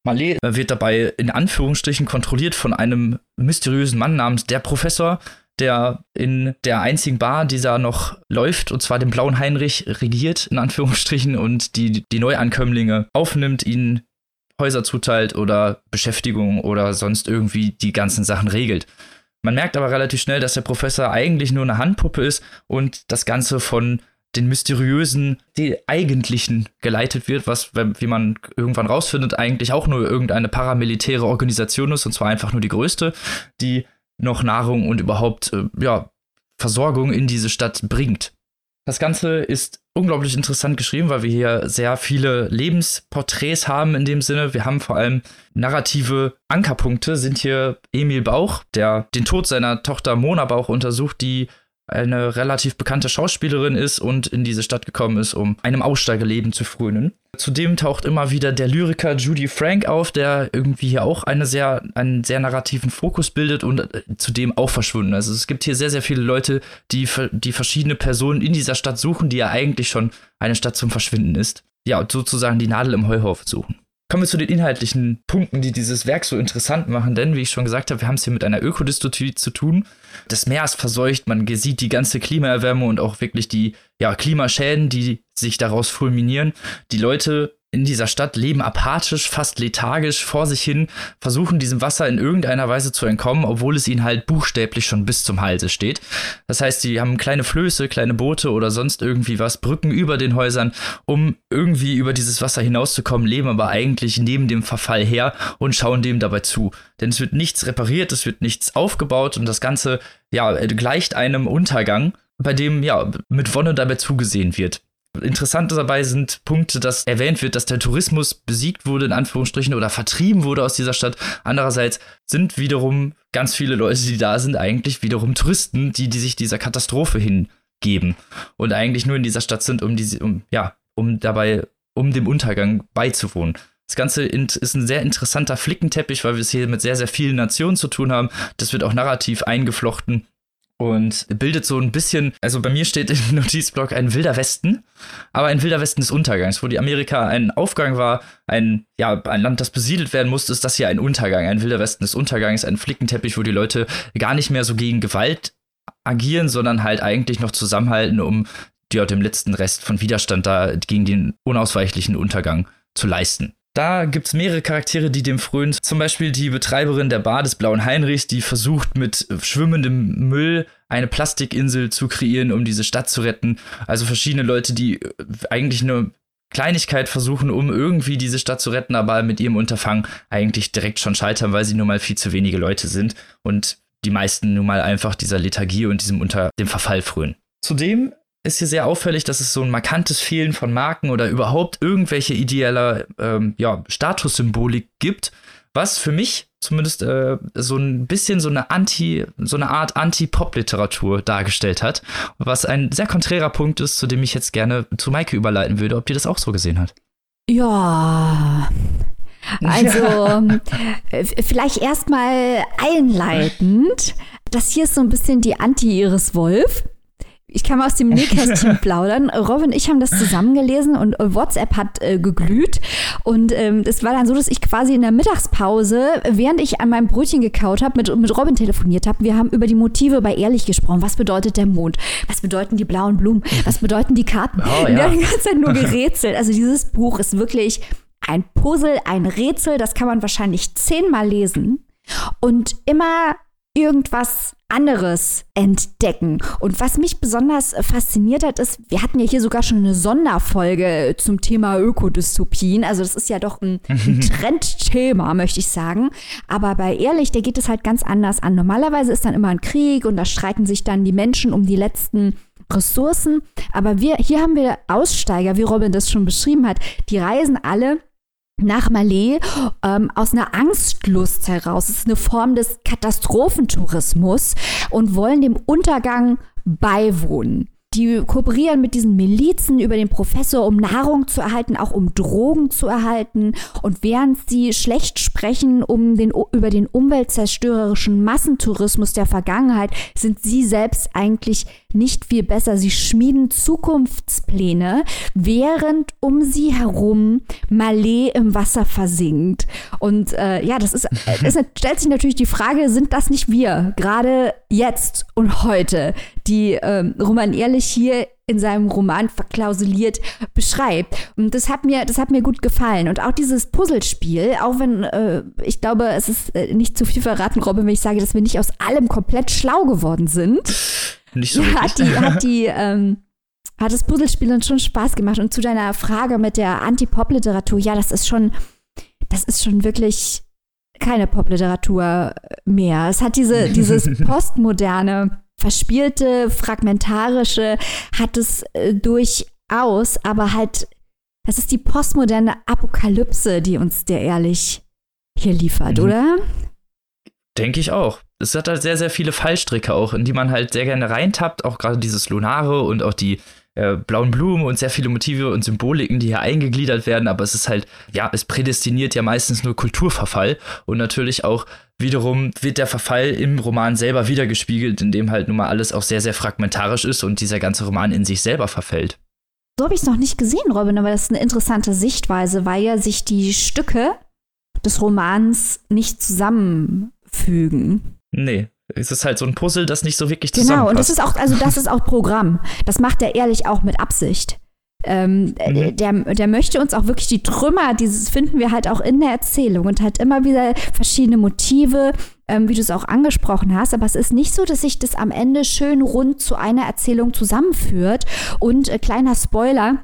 Malé wird dabei in Anführungsstrichen kontrolliert von einem mysteriösen Mann namens der Professor, der in der einzigen Bar, die da noch läuft, und zwar dem blauen Heinrich, regiert, in Anführungsstrichen, und die, die Neuankömmlinge aufnimmt, ihnen Häuser zuteilt oder Beschäftigung oder sonst irgendwie die ganzen Sachen regelt. Man merkt aber relativ schnell, dass der Professor eigentlich nur eine Handpuppe ist und das Ganze von den mysteriösen, die eigentlichen geleitet wird, was, wie man irgendwann rausfindet, eigentlich auch nur irgendeine paramilitäre Organisation ist, und zwar einfach nur die größte, die noch Nahrung und überhaupt, äh, ja, Versorgung in diese Stadt bringt. Das Ganze ist unglaublich interessant geschrieben, weil wir hier sehr viele Lebensporträts haben in dem Sinne. Wir haben vor allem narrative Ankerpunkte, sind hier Emil Bauch, der den Tod seiner Tochter Mona Bauch untersucht, die eine relativ bekannte Schauspielerin ist und in diese Stadt gekommen ist, um einem Aussteigerleben zu frönen. Zudem taucht immer wieder der Lyriker Judy Frank auf, der irgendwie hier auch eine sehr, einen sehr narrativen Fokus bildet und äh, zudem auch verschwunden. Also es gibt hier sehr, sehr viele Leute, die, die verschiedene Personen in dieser Stadt suchen, die ja eigentlich schon eine Stadt zum Verschwinden ist. Ja, sozusagen die Nadel im Heuhaufen suchen. Kommen wir zu den inhaltlichen Punkten, die dieses Werk so interessant machen, denn wie ich schon gesagt habe, wir haben es hier mit einer Ökodystopie zu tun. Das Meer ist verseucht, man sieht die ganze Klimaerwärmung und auch wirklich die ja, Klimaschäden, die sich daraus fulminieren. Die Leute in dieser Stadt leben apathisch, fast lethargisch vor sich hin, versuchen diesem Wasser in irgendeiner Weise zu entkommen, obwohl es ihnen halt buchstäblich schon bis zum Halse steht. Das heißt, sie haben kleine Flöße, kleine Boote oder sonst irgendwie was, Brücken über den Häusern, um irgendwie über dieses Wasser hinauszukommen, leben aber eigentlich neben dem Verfall her und schauen dem dabei zu. Denn es wird nichts repariert, es wird nichts aufgebaut und das Ganze, ja, gleicht einem Untergang, bei dem, ja, mit Wonne dabei zugesehen wird. Interessant dabei sind Punkte, dass erwähnt wird, dass der Tourismus besiegt wurde, in Anführungsstrichen, oder vertrieben wurde aus dieser Stadt. Andererseits sind wiederum ganz viele Leute, die da sind, eigentlich wiederum Touristen, die, die sich dieser Katastrophe hingeben und eigentlich nur in dieser Stadt sind, um diese, um, ja, um dabei, um dem Untergang beizuwohnen. Das Ganze ist ein sehr interessanter Flickenteppich, weil wir es hier mit sehr, sehr vielen Nationen zu tun haben. Das wird auch narrativ eingeflochten und bildet so ein bisschen, also bei mir steht im Notizblock ein wilder Westen, aber ein wilder Westen des Untergangs, wo die Amerika ein Aufgang war, ein, ja, ein Land, das besiedelt werden musste, ist das hier ein Untergang, ein wilder Westen des Untergangs, ein Flickenteppich, wo die Leute gar nicht mehr so gegen Gewalt agieren, sondern halt eigentlich noch zusammenhalten, um ja, dem letzten Rest von Widerstand da gegen den unausweichlichen Untergang zu leisten. Da gibt es mehrere Charaktere, die dem frönen. Zum Beispiel die Betreiberin der Bar des Blauen Heinrichs, die versucht mit schwimmendem Müll eine Plastikinsel zu kreieren, um diese Stadt zu retten. Also verschiedene Leute, die äh, eigentlich eine Kleinigkeit versuchen, um irgendwie diese Stadt zu retten, aber mit ihrem Unterfangen eigentlich direkt schon scheitern, weil sie nun mal viel zu wenige Leute sind und die meisten nun mal einfach dieser Lethargie und diesem unter dem Verfall frönen. Zudem ist hier sehr auffällig, dass es so ein markantes Fehlen von Marken oder überhaupt irgendwelche ideeller ähm, ja, Statussymbolik gibt, was für mich zumindest äh, so ein bisschen so eine Anti, so eine Art Anti-Pop-Literatur dargestellt hat, was ein sehr konträrer Punkt ist, zu dem ich jetzt gerne zu Maike überleiten würde, ob die das auch so gesehen hat. Ja, also äh, vielleicht erstmal einleitend. Das hier ist so ein bisschen die Anti-Iris Wolf. Ich kann mal aus dem Nähkästchen plaudern. Robin und ich haben das zusammengelesen und WhatsApp hat äh, geglüht. Und ähm, es war dann so, dass ich quasi in der Mittagspause, während ich an meinem Brötchen gekaut habe, mit, mit Robin telefoniert habe. Wir haben über die Motive bei Ehrlich gesprochen. Was bedeutet der Mond? Was bedeuten die blauen Blumen? Was bedeuten die Karten? Oh, ja. Wir haben die ganze Zeit nur gerätselt. Also dieses Buch ist wirklich ein Puzzle, ein Rätsel. Das kann man wahrscheinlich zehnmal lesen. Und immer irgendwas anderes entdecken. Und was mich besonders fasziniert hat, ist, wir hatten ja hier sogar schon eine Sonderfolge zum Thema Ökodystopien. Also das ist ja doch ein, ein Trendthema, möchte ich sagen. Aber bei Ehrlich, der geht es halt ganz anders an. Normalerweise ist dann immer ein Krieg und da streiten sich dann die Menschen um die letzten Ressourcen. Aber wir, hier haben wir Aussteiger, wie Robin das schon beschrieben hat. Die reisen alle nach Malé ähm, aus einer Angstlust heraus. Es ist eine Form des Katastrophentourismus und wollen dem Untergang beiwohnen. Die kooperieren mit diesen Milizen über den Professor, um Nahrung zu erhalten, auch um Drogen zu erhalten. Und während sie schlecht sprechen um den, über den umweltzerstörerischen Massentourismus der Vergangenheit, sind sie selbst eigentlich nicht viel besser. Sie schmieden Zukunftspläne, während um sie herum Malé im Wasser versinkt. Und äh, ja, das ist, es stellt sich natürlich die Frage, sind das nicht wir, gerade jetzt und heute, die ähm, Roman Ehrlich hier in seinem Roman verklausuliert beschreibt. Und das hat mir, das hat mir gut gefallen. Und auch dieses Puzzlespiel, auch wenn äh, ich glaube, es ist äh, nicht zu viel verraten, Robin, wenn ich sage, dass wir nicht aus allem komplett schlau geworden sind. Nicht so hat die, hat die, ähm, hat das Puzzlespiel schon Spaß gemacht. Und zu deiner Frage mit der Anti-Pop-Literatur, ja, das ist schon, das ist schon wirklich keine Popliteratur mehr. Es hat diese, dieses postmoderne, verspielte, fragmentarische, hat es äh, durchaus, aber halt, es ist die postmoderne Apokalypse, die uns der ehrlich hier liefert, mhm. oder? Denke ich auch. Es hat halt sehr, sehr viele Fallstricke auch, in die man halt sehr gerne reintappt, auch gerade dieses Lunare und auch die äh, blauen Blumen und sehr viele Motive und Symboliken, die hier eingegliedert werden, aber es ist halt, ja, es prädestiniert ja meistens nur Kulturverfall und natürlich auch wiederum wird der Verfall im Roman selber wiedergespiegelt, indem halt nun mal alles auch sehr, sehr fragmentarisch ist und dieser ganze Roman in sich selber verfällt. So habe ich es noch nicht gesehen, Robin, aber das ist eine interessante Sichtweise, weil ja sich die Stücke des Romans nicht zusammenfügen. Nee, es ist halt so ein Puzzle, das nicht so wirklich zusammenpasst. Genau, und das ist auch, also das ist auch Programm. Das macht er ehrlich auch mit Absicht. Ähm, mhm. der, der möchte uns auch wirklich die Trümmer, dieses finden wir halt auch in der Erzählung und halt immer wieder verschiedene Motive, ähm, wie du es auch angesprochen hast. Aber es ist nicht so, dass sich das am Ende schön rund zu einer Erzählung zusammenführt. Und äh, kleiner Spoiler,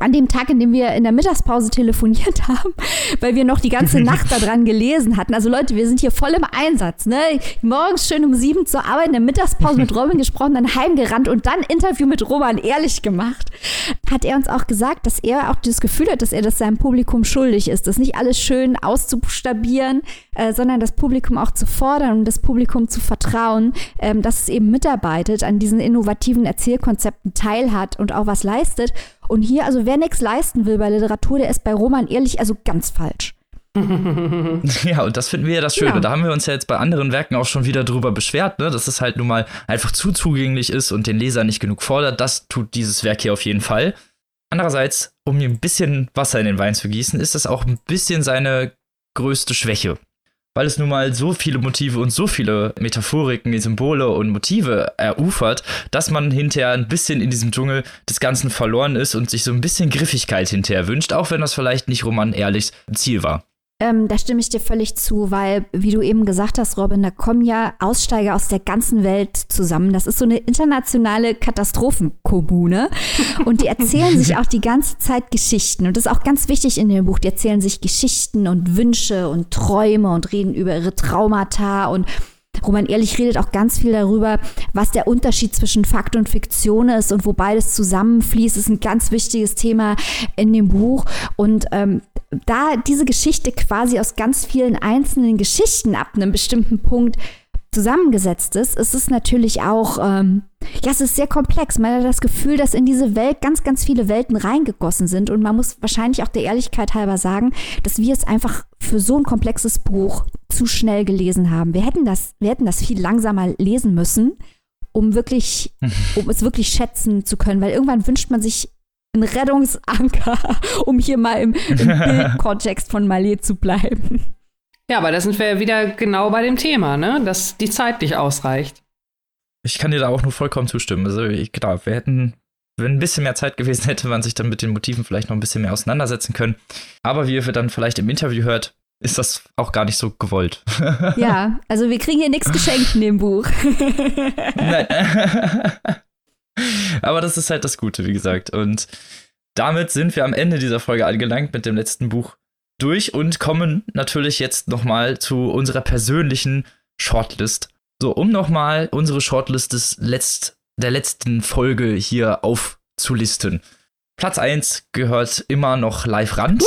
an dem Tag, in dem wir in der Mittagspause telefoniert haben, weil wir noch die ganze Nacht daran gelesen hatten. Also Leute, wir sind hier voll im Einsatz. Ne? Morgens schön um sieben zur Arbeit, in der Mittagspause mit Robin gesprochen, dann heimgerannt und dann Interview mit Roman ehrlich gemacht. Hat er uns auch gesagt, dass er auch das Gefühl hat, dass er das seinem Publikum schuldig ist, das nicht alles schön auszubuchstabieren, äh, sondern das Publikum auch zu fordern und das Publikum zu vertrauen, ähm, dass es eben mitarbeitet, an diesen innovativen Erzählkonzepten teilhat und auch was leistet. Und hier, also wer nichts leisten will bei Literatur, der ist bei Roman ehrlich also ganz falsch. ja, und das finden wir ja das Schöne. Ja. Da haben wir uns ja jetzt bei anderen Werken auch schon wieder drüber beschwert, ne? dass es halt nun mal einfach zu zugänglich ist und den Leser nicht genug fordert. Das tut dieses Werk hier auf jeden Fall. Andererseits, um mir ein bisschen Wasser in den Wein zu gießen, ist das auch ein bisschen seine größte Schwäche weil es nun mal so viele Motive und so viele Metaphoriken, Symbole und Motive erufert, dass man hinterher ein bisschen in diesem Dschungel des Ganzen verloren ist und sich so ein bisschen Griffigkeit hinterher wünscht, auch wenn das vielleicht nicht Roman ehrlich Ziel war. Ähm, da stimme ich dir völlig zu, weil, wie du eben gesagt hast, Robin, da kommen ja Aussteiger aus der ganzen Welt zusammen. Das ist so eine internationale Katastrophenkommune. Und die erzählen sich auch die ganze Zeit Geschichten. Und das ist auch ganz wichtig in dem Buch. Die erzählen sich Geschichten und Wünsche und Träume und reden über ihre Traumata und Roman Ehrlich redet auch ganz viel darüber, was der Unterschied zwischen Fakt und Fiktion ist und wo beides zusammenfließt. Ist ein ganz wichtiges Thema in dem Buch. Und ähm, da diese Geschichte quasi aus ganz vielen einzelnen Geschichten ab einem bestimmten Punkt zusammengesetzt ist, ist es natürlich auch, ähm, ja, es ist sehr komplex. Man hat das Gefühl, dass in diese Welt ganz, ganz viele Welten reingegossen sind. Und man muss wahrscheinlich auch der Ehrlichkeit halber sagen, dass wir es einfach für so ein komplexes Buch zu schnell gelesen haben. Wir hätten das, wir hätten das viel langsamer lesen müssen, um wirklich, um es wirklich schätzen zu können. Weil irgendwann wünscht man sich ein Rettungsanker, um hier mal im, im Bildkontext von Malé zu bleiben. Ja, aber da sind wir ja wieder genau bei dem Thema, ne? dass die Zeit nicht ausreicht. Ich kann dir da auch nur vollkommen zustimmen. Also, ich, klar, wir hätten, wenn ein bisschen mehr Zeit gewesen hätte, man sich dann mit den Motiven vielleicht noch ein bisschen mehr auseinandersetzen können. Aber wie ihr dann vielleicht im Interview hört, ist das auch gar nicht so gewollt. Ja, also wir kriegen hier nichts geschenkt in dem Buch. Nein. Aber das ist halt das Gute, wie gesagt. Und damit sind wir am Ende dieser Folge angelangt mit dem letzten Buch durch und kommen natürlich jetzt nochmal zu unserer persönlichen Shortlist. So, um nochmal unsere Shortlist des letzt, der letzten Folge hier aufzulisten. Platz 1 gehört immer noch Live Rand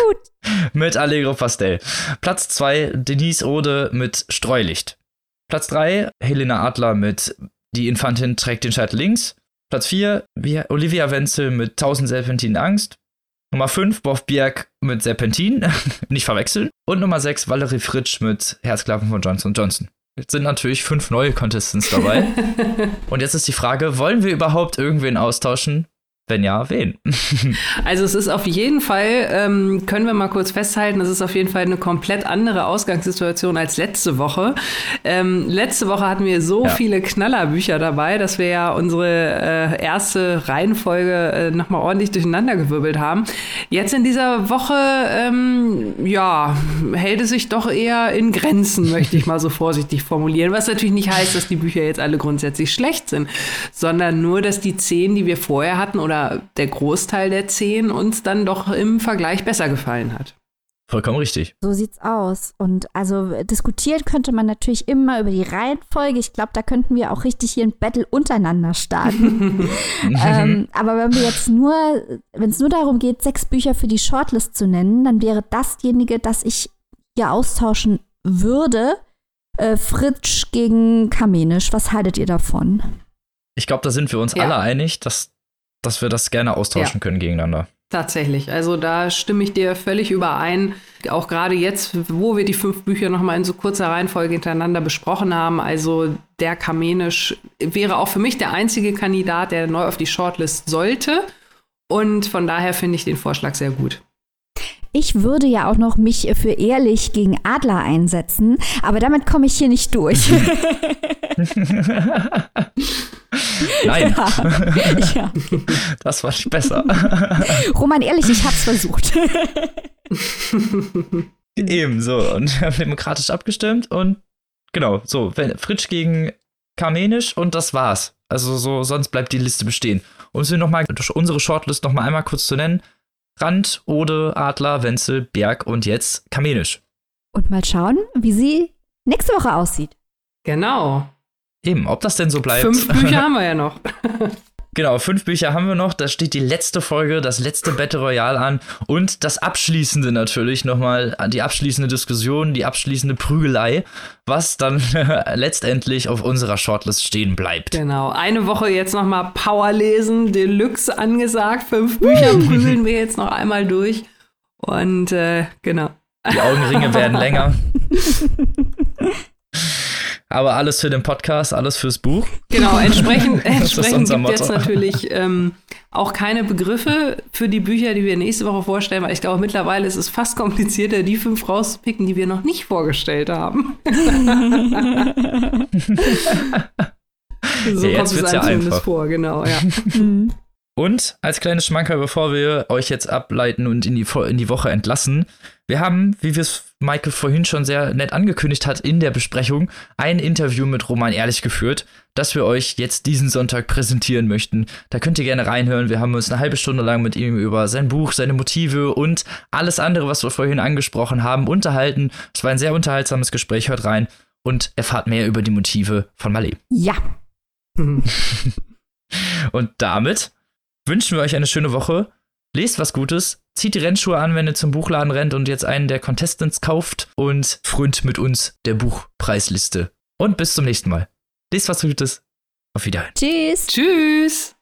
mit Allegro Pastel. Platz 2 Denise Ode mit Streulicht. Platz 3 Helena Adler mit die Infantin trägt den Scheitel links. Platz 4, Olivia Wenzel mit 1000 Serpentinen Angst. Nummer 5, Boff Bjerg mit Serpentin, nicht verwechseln. Und Nummer 6, Valerie Fritsch mit Herzklappen von Johnson Johnson. Jetzt sind natürlich fünf neue Contestants dabei. Und jetzt ist die Frage, wollen wir überhaupt irgendwen austauschen? Wenn ja, wen? also es ist auf jeden Fall, ähm, können wir mal kurz festhalten, es ist auf jeden Fall eine komplett andere Ausgangssituation als letzte Woche. Ähm, letzte Woche hatten wir so ja. viele Knallerbücher dabei, dass wir ja unsere äh, erste Reihenfolge äh, nochmal ordentlich durcheinandergewirbelt haben. Jetzt in dieser Woche, ähm, ja, hält es sich doch eher in Grenzen, möchte ich mal so vorsichtig formulieren. Was natürlich nicht heißt, dass die Bücher jetzt alle grundsätzlich schlecht sind, sondern nur, dass die zehn, die wir vorher hatten, oder oder der Großteil der zehn uns dann doch im Vergleich besser gefallen hat. Vollkommen richtig. So sieht's aus. Und also diskutiert könnte man natürlich immer über die Reihenfolge. Ich glaube, da könnten wir auch richtig hier ein Battle untereinander starten. ähm, aber wenn wir jetzt nur, wenn es nur darum geht, sechs Bücher für die Shortlist zu nennen, dann wäre dasjenige, das ich hier austauschen würde, äh, Fritsch gegen Kamenisch. Was haltet ihr davon? Ich glaube, da sind wir uns Ja. alle einig, dass, dass wir das gerne austauschen Ja. können gegeneinander. Tatsächlich. Also da stimme ich dir völlig überein. Auch gerade jetzt, wo wir die fünf Bücher nochmal in so kurzer Reihenfolge hintereinander besprochen haben. Also der Kamenisch wäre auch für mich der einzige Kandidat, der neu auf die Shortlist sollte. Und von daher finde ich den Vorschlag sehr gut. Ich würde ja auch noch mich für ehrlich gegen Adler einsetzen, aber damit komme ich hier nicht durch. Nein, ja. das war besser. Roman, ehrlich, ich hab's versucht. Ebenso. Und wir haben demokratisch abgestimmt und genau, so, wenn- Fritsch gegen Kamenisch und das war's. Also so, sonst bleibt die Liste bestehen. Um sie nochmal, unsere Shortlist nochmal einmal kurz zu nennen. Rand, Ode, Adler, Wenzel, Berg und jetzt Kamenisch. Und mal schauen, wie sie nächste Woche aussieht. Genau. Eben, ob das denn so bleibt. Fünf Bücher haben wir ja noch. Genau, fünf Bücher haben wir noch. Da steht die letzte Folge, das letzte Battle Royale an und das abschließende natürlich nochmal, die abschließende Diskussion, die abschließende Prügelei, was dann letztendlich auf unserer Shortlist stehen bleibt. Genau. Eine Woche jetzt nochmal Power lesen, Deluxe angesagt. Fünf Bücher prügeln wir jetzt noch einmal durch. Und äh, genau. Die Augenringe werden länger. Aber alles für den Podcast, alles fürs Buch. Genau, entsprechend, entsprechend gibt jetzt Motto. natürlich ähm, auch keine Begriffe für die Bücher, die wir nächste Woche vorstellen, weil ich glaube, mittlerweile ist es fast komplizierter, die fünf rauszupicken, die wir noch nicht vorgestellt haben. so Ja, jetzt kommt es ja zumindest einfach. vor, genau, ja. Und als kleines Schmankerl, bevor wir euch jetzt ableiten und in die, in die Woche entlassen, wir haben, wie wir es Michael vorhin schon sehr nett angekündigt hat, in der Besprechung ein Interview mit Roman Ehrlich geführt, das wir euch jetzt diesen Sonntag präsentieren möchten. Da könnt ihr gerne reinhören. Wir haben uns eine halbe Stunde lang mit ihm über sein Buch, seine Motive und alles andere, was wir vorhin angesprochen haben, unterhalten. Es war ein sehr unterhaltsames Gespräch. Hört rein und erfahrt mehr über die Motive von Malé. Ja. Und damit wünschen wir euch eine schöne Woche. Lest was Gutes, zieht die Rennschuhe an, wenn ihr zum Buchladen rennt und jetzt einen der Contestants kauft und frönt mit uns der Buchpreisliste. Und bis zum nächsten Mal. Lest was Gutes. Auf Wiedersehen. Tschüss. Tschüss!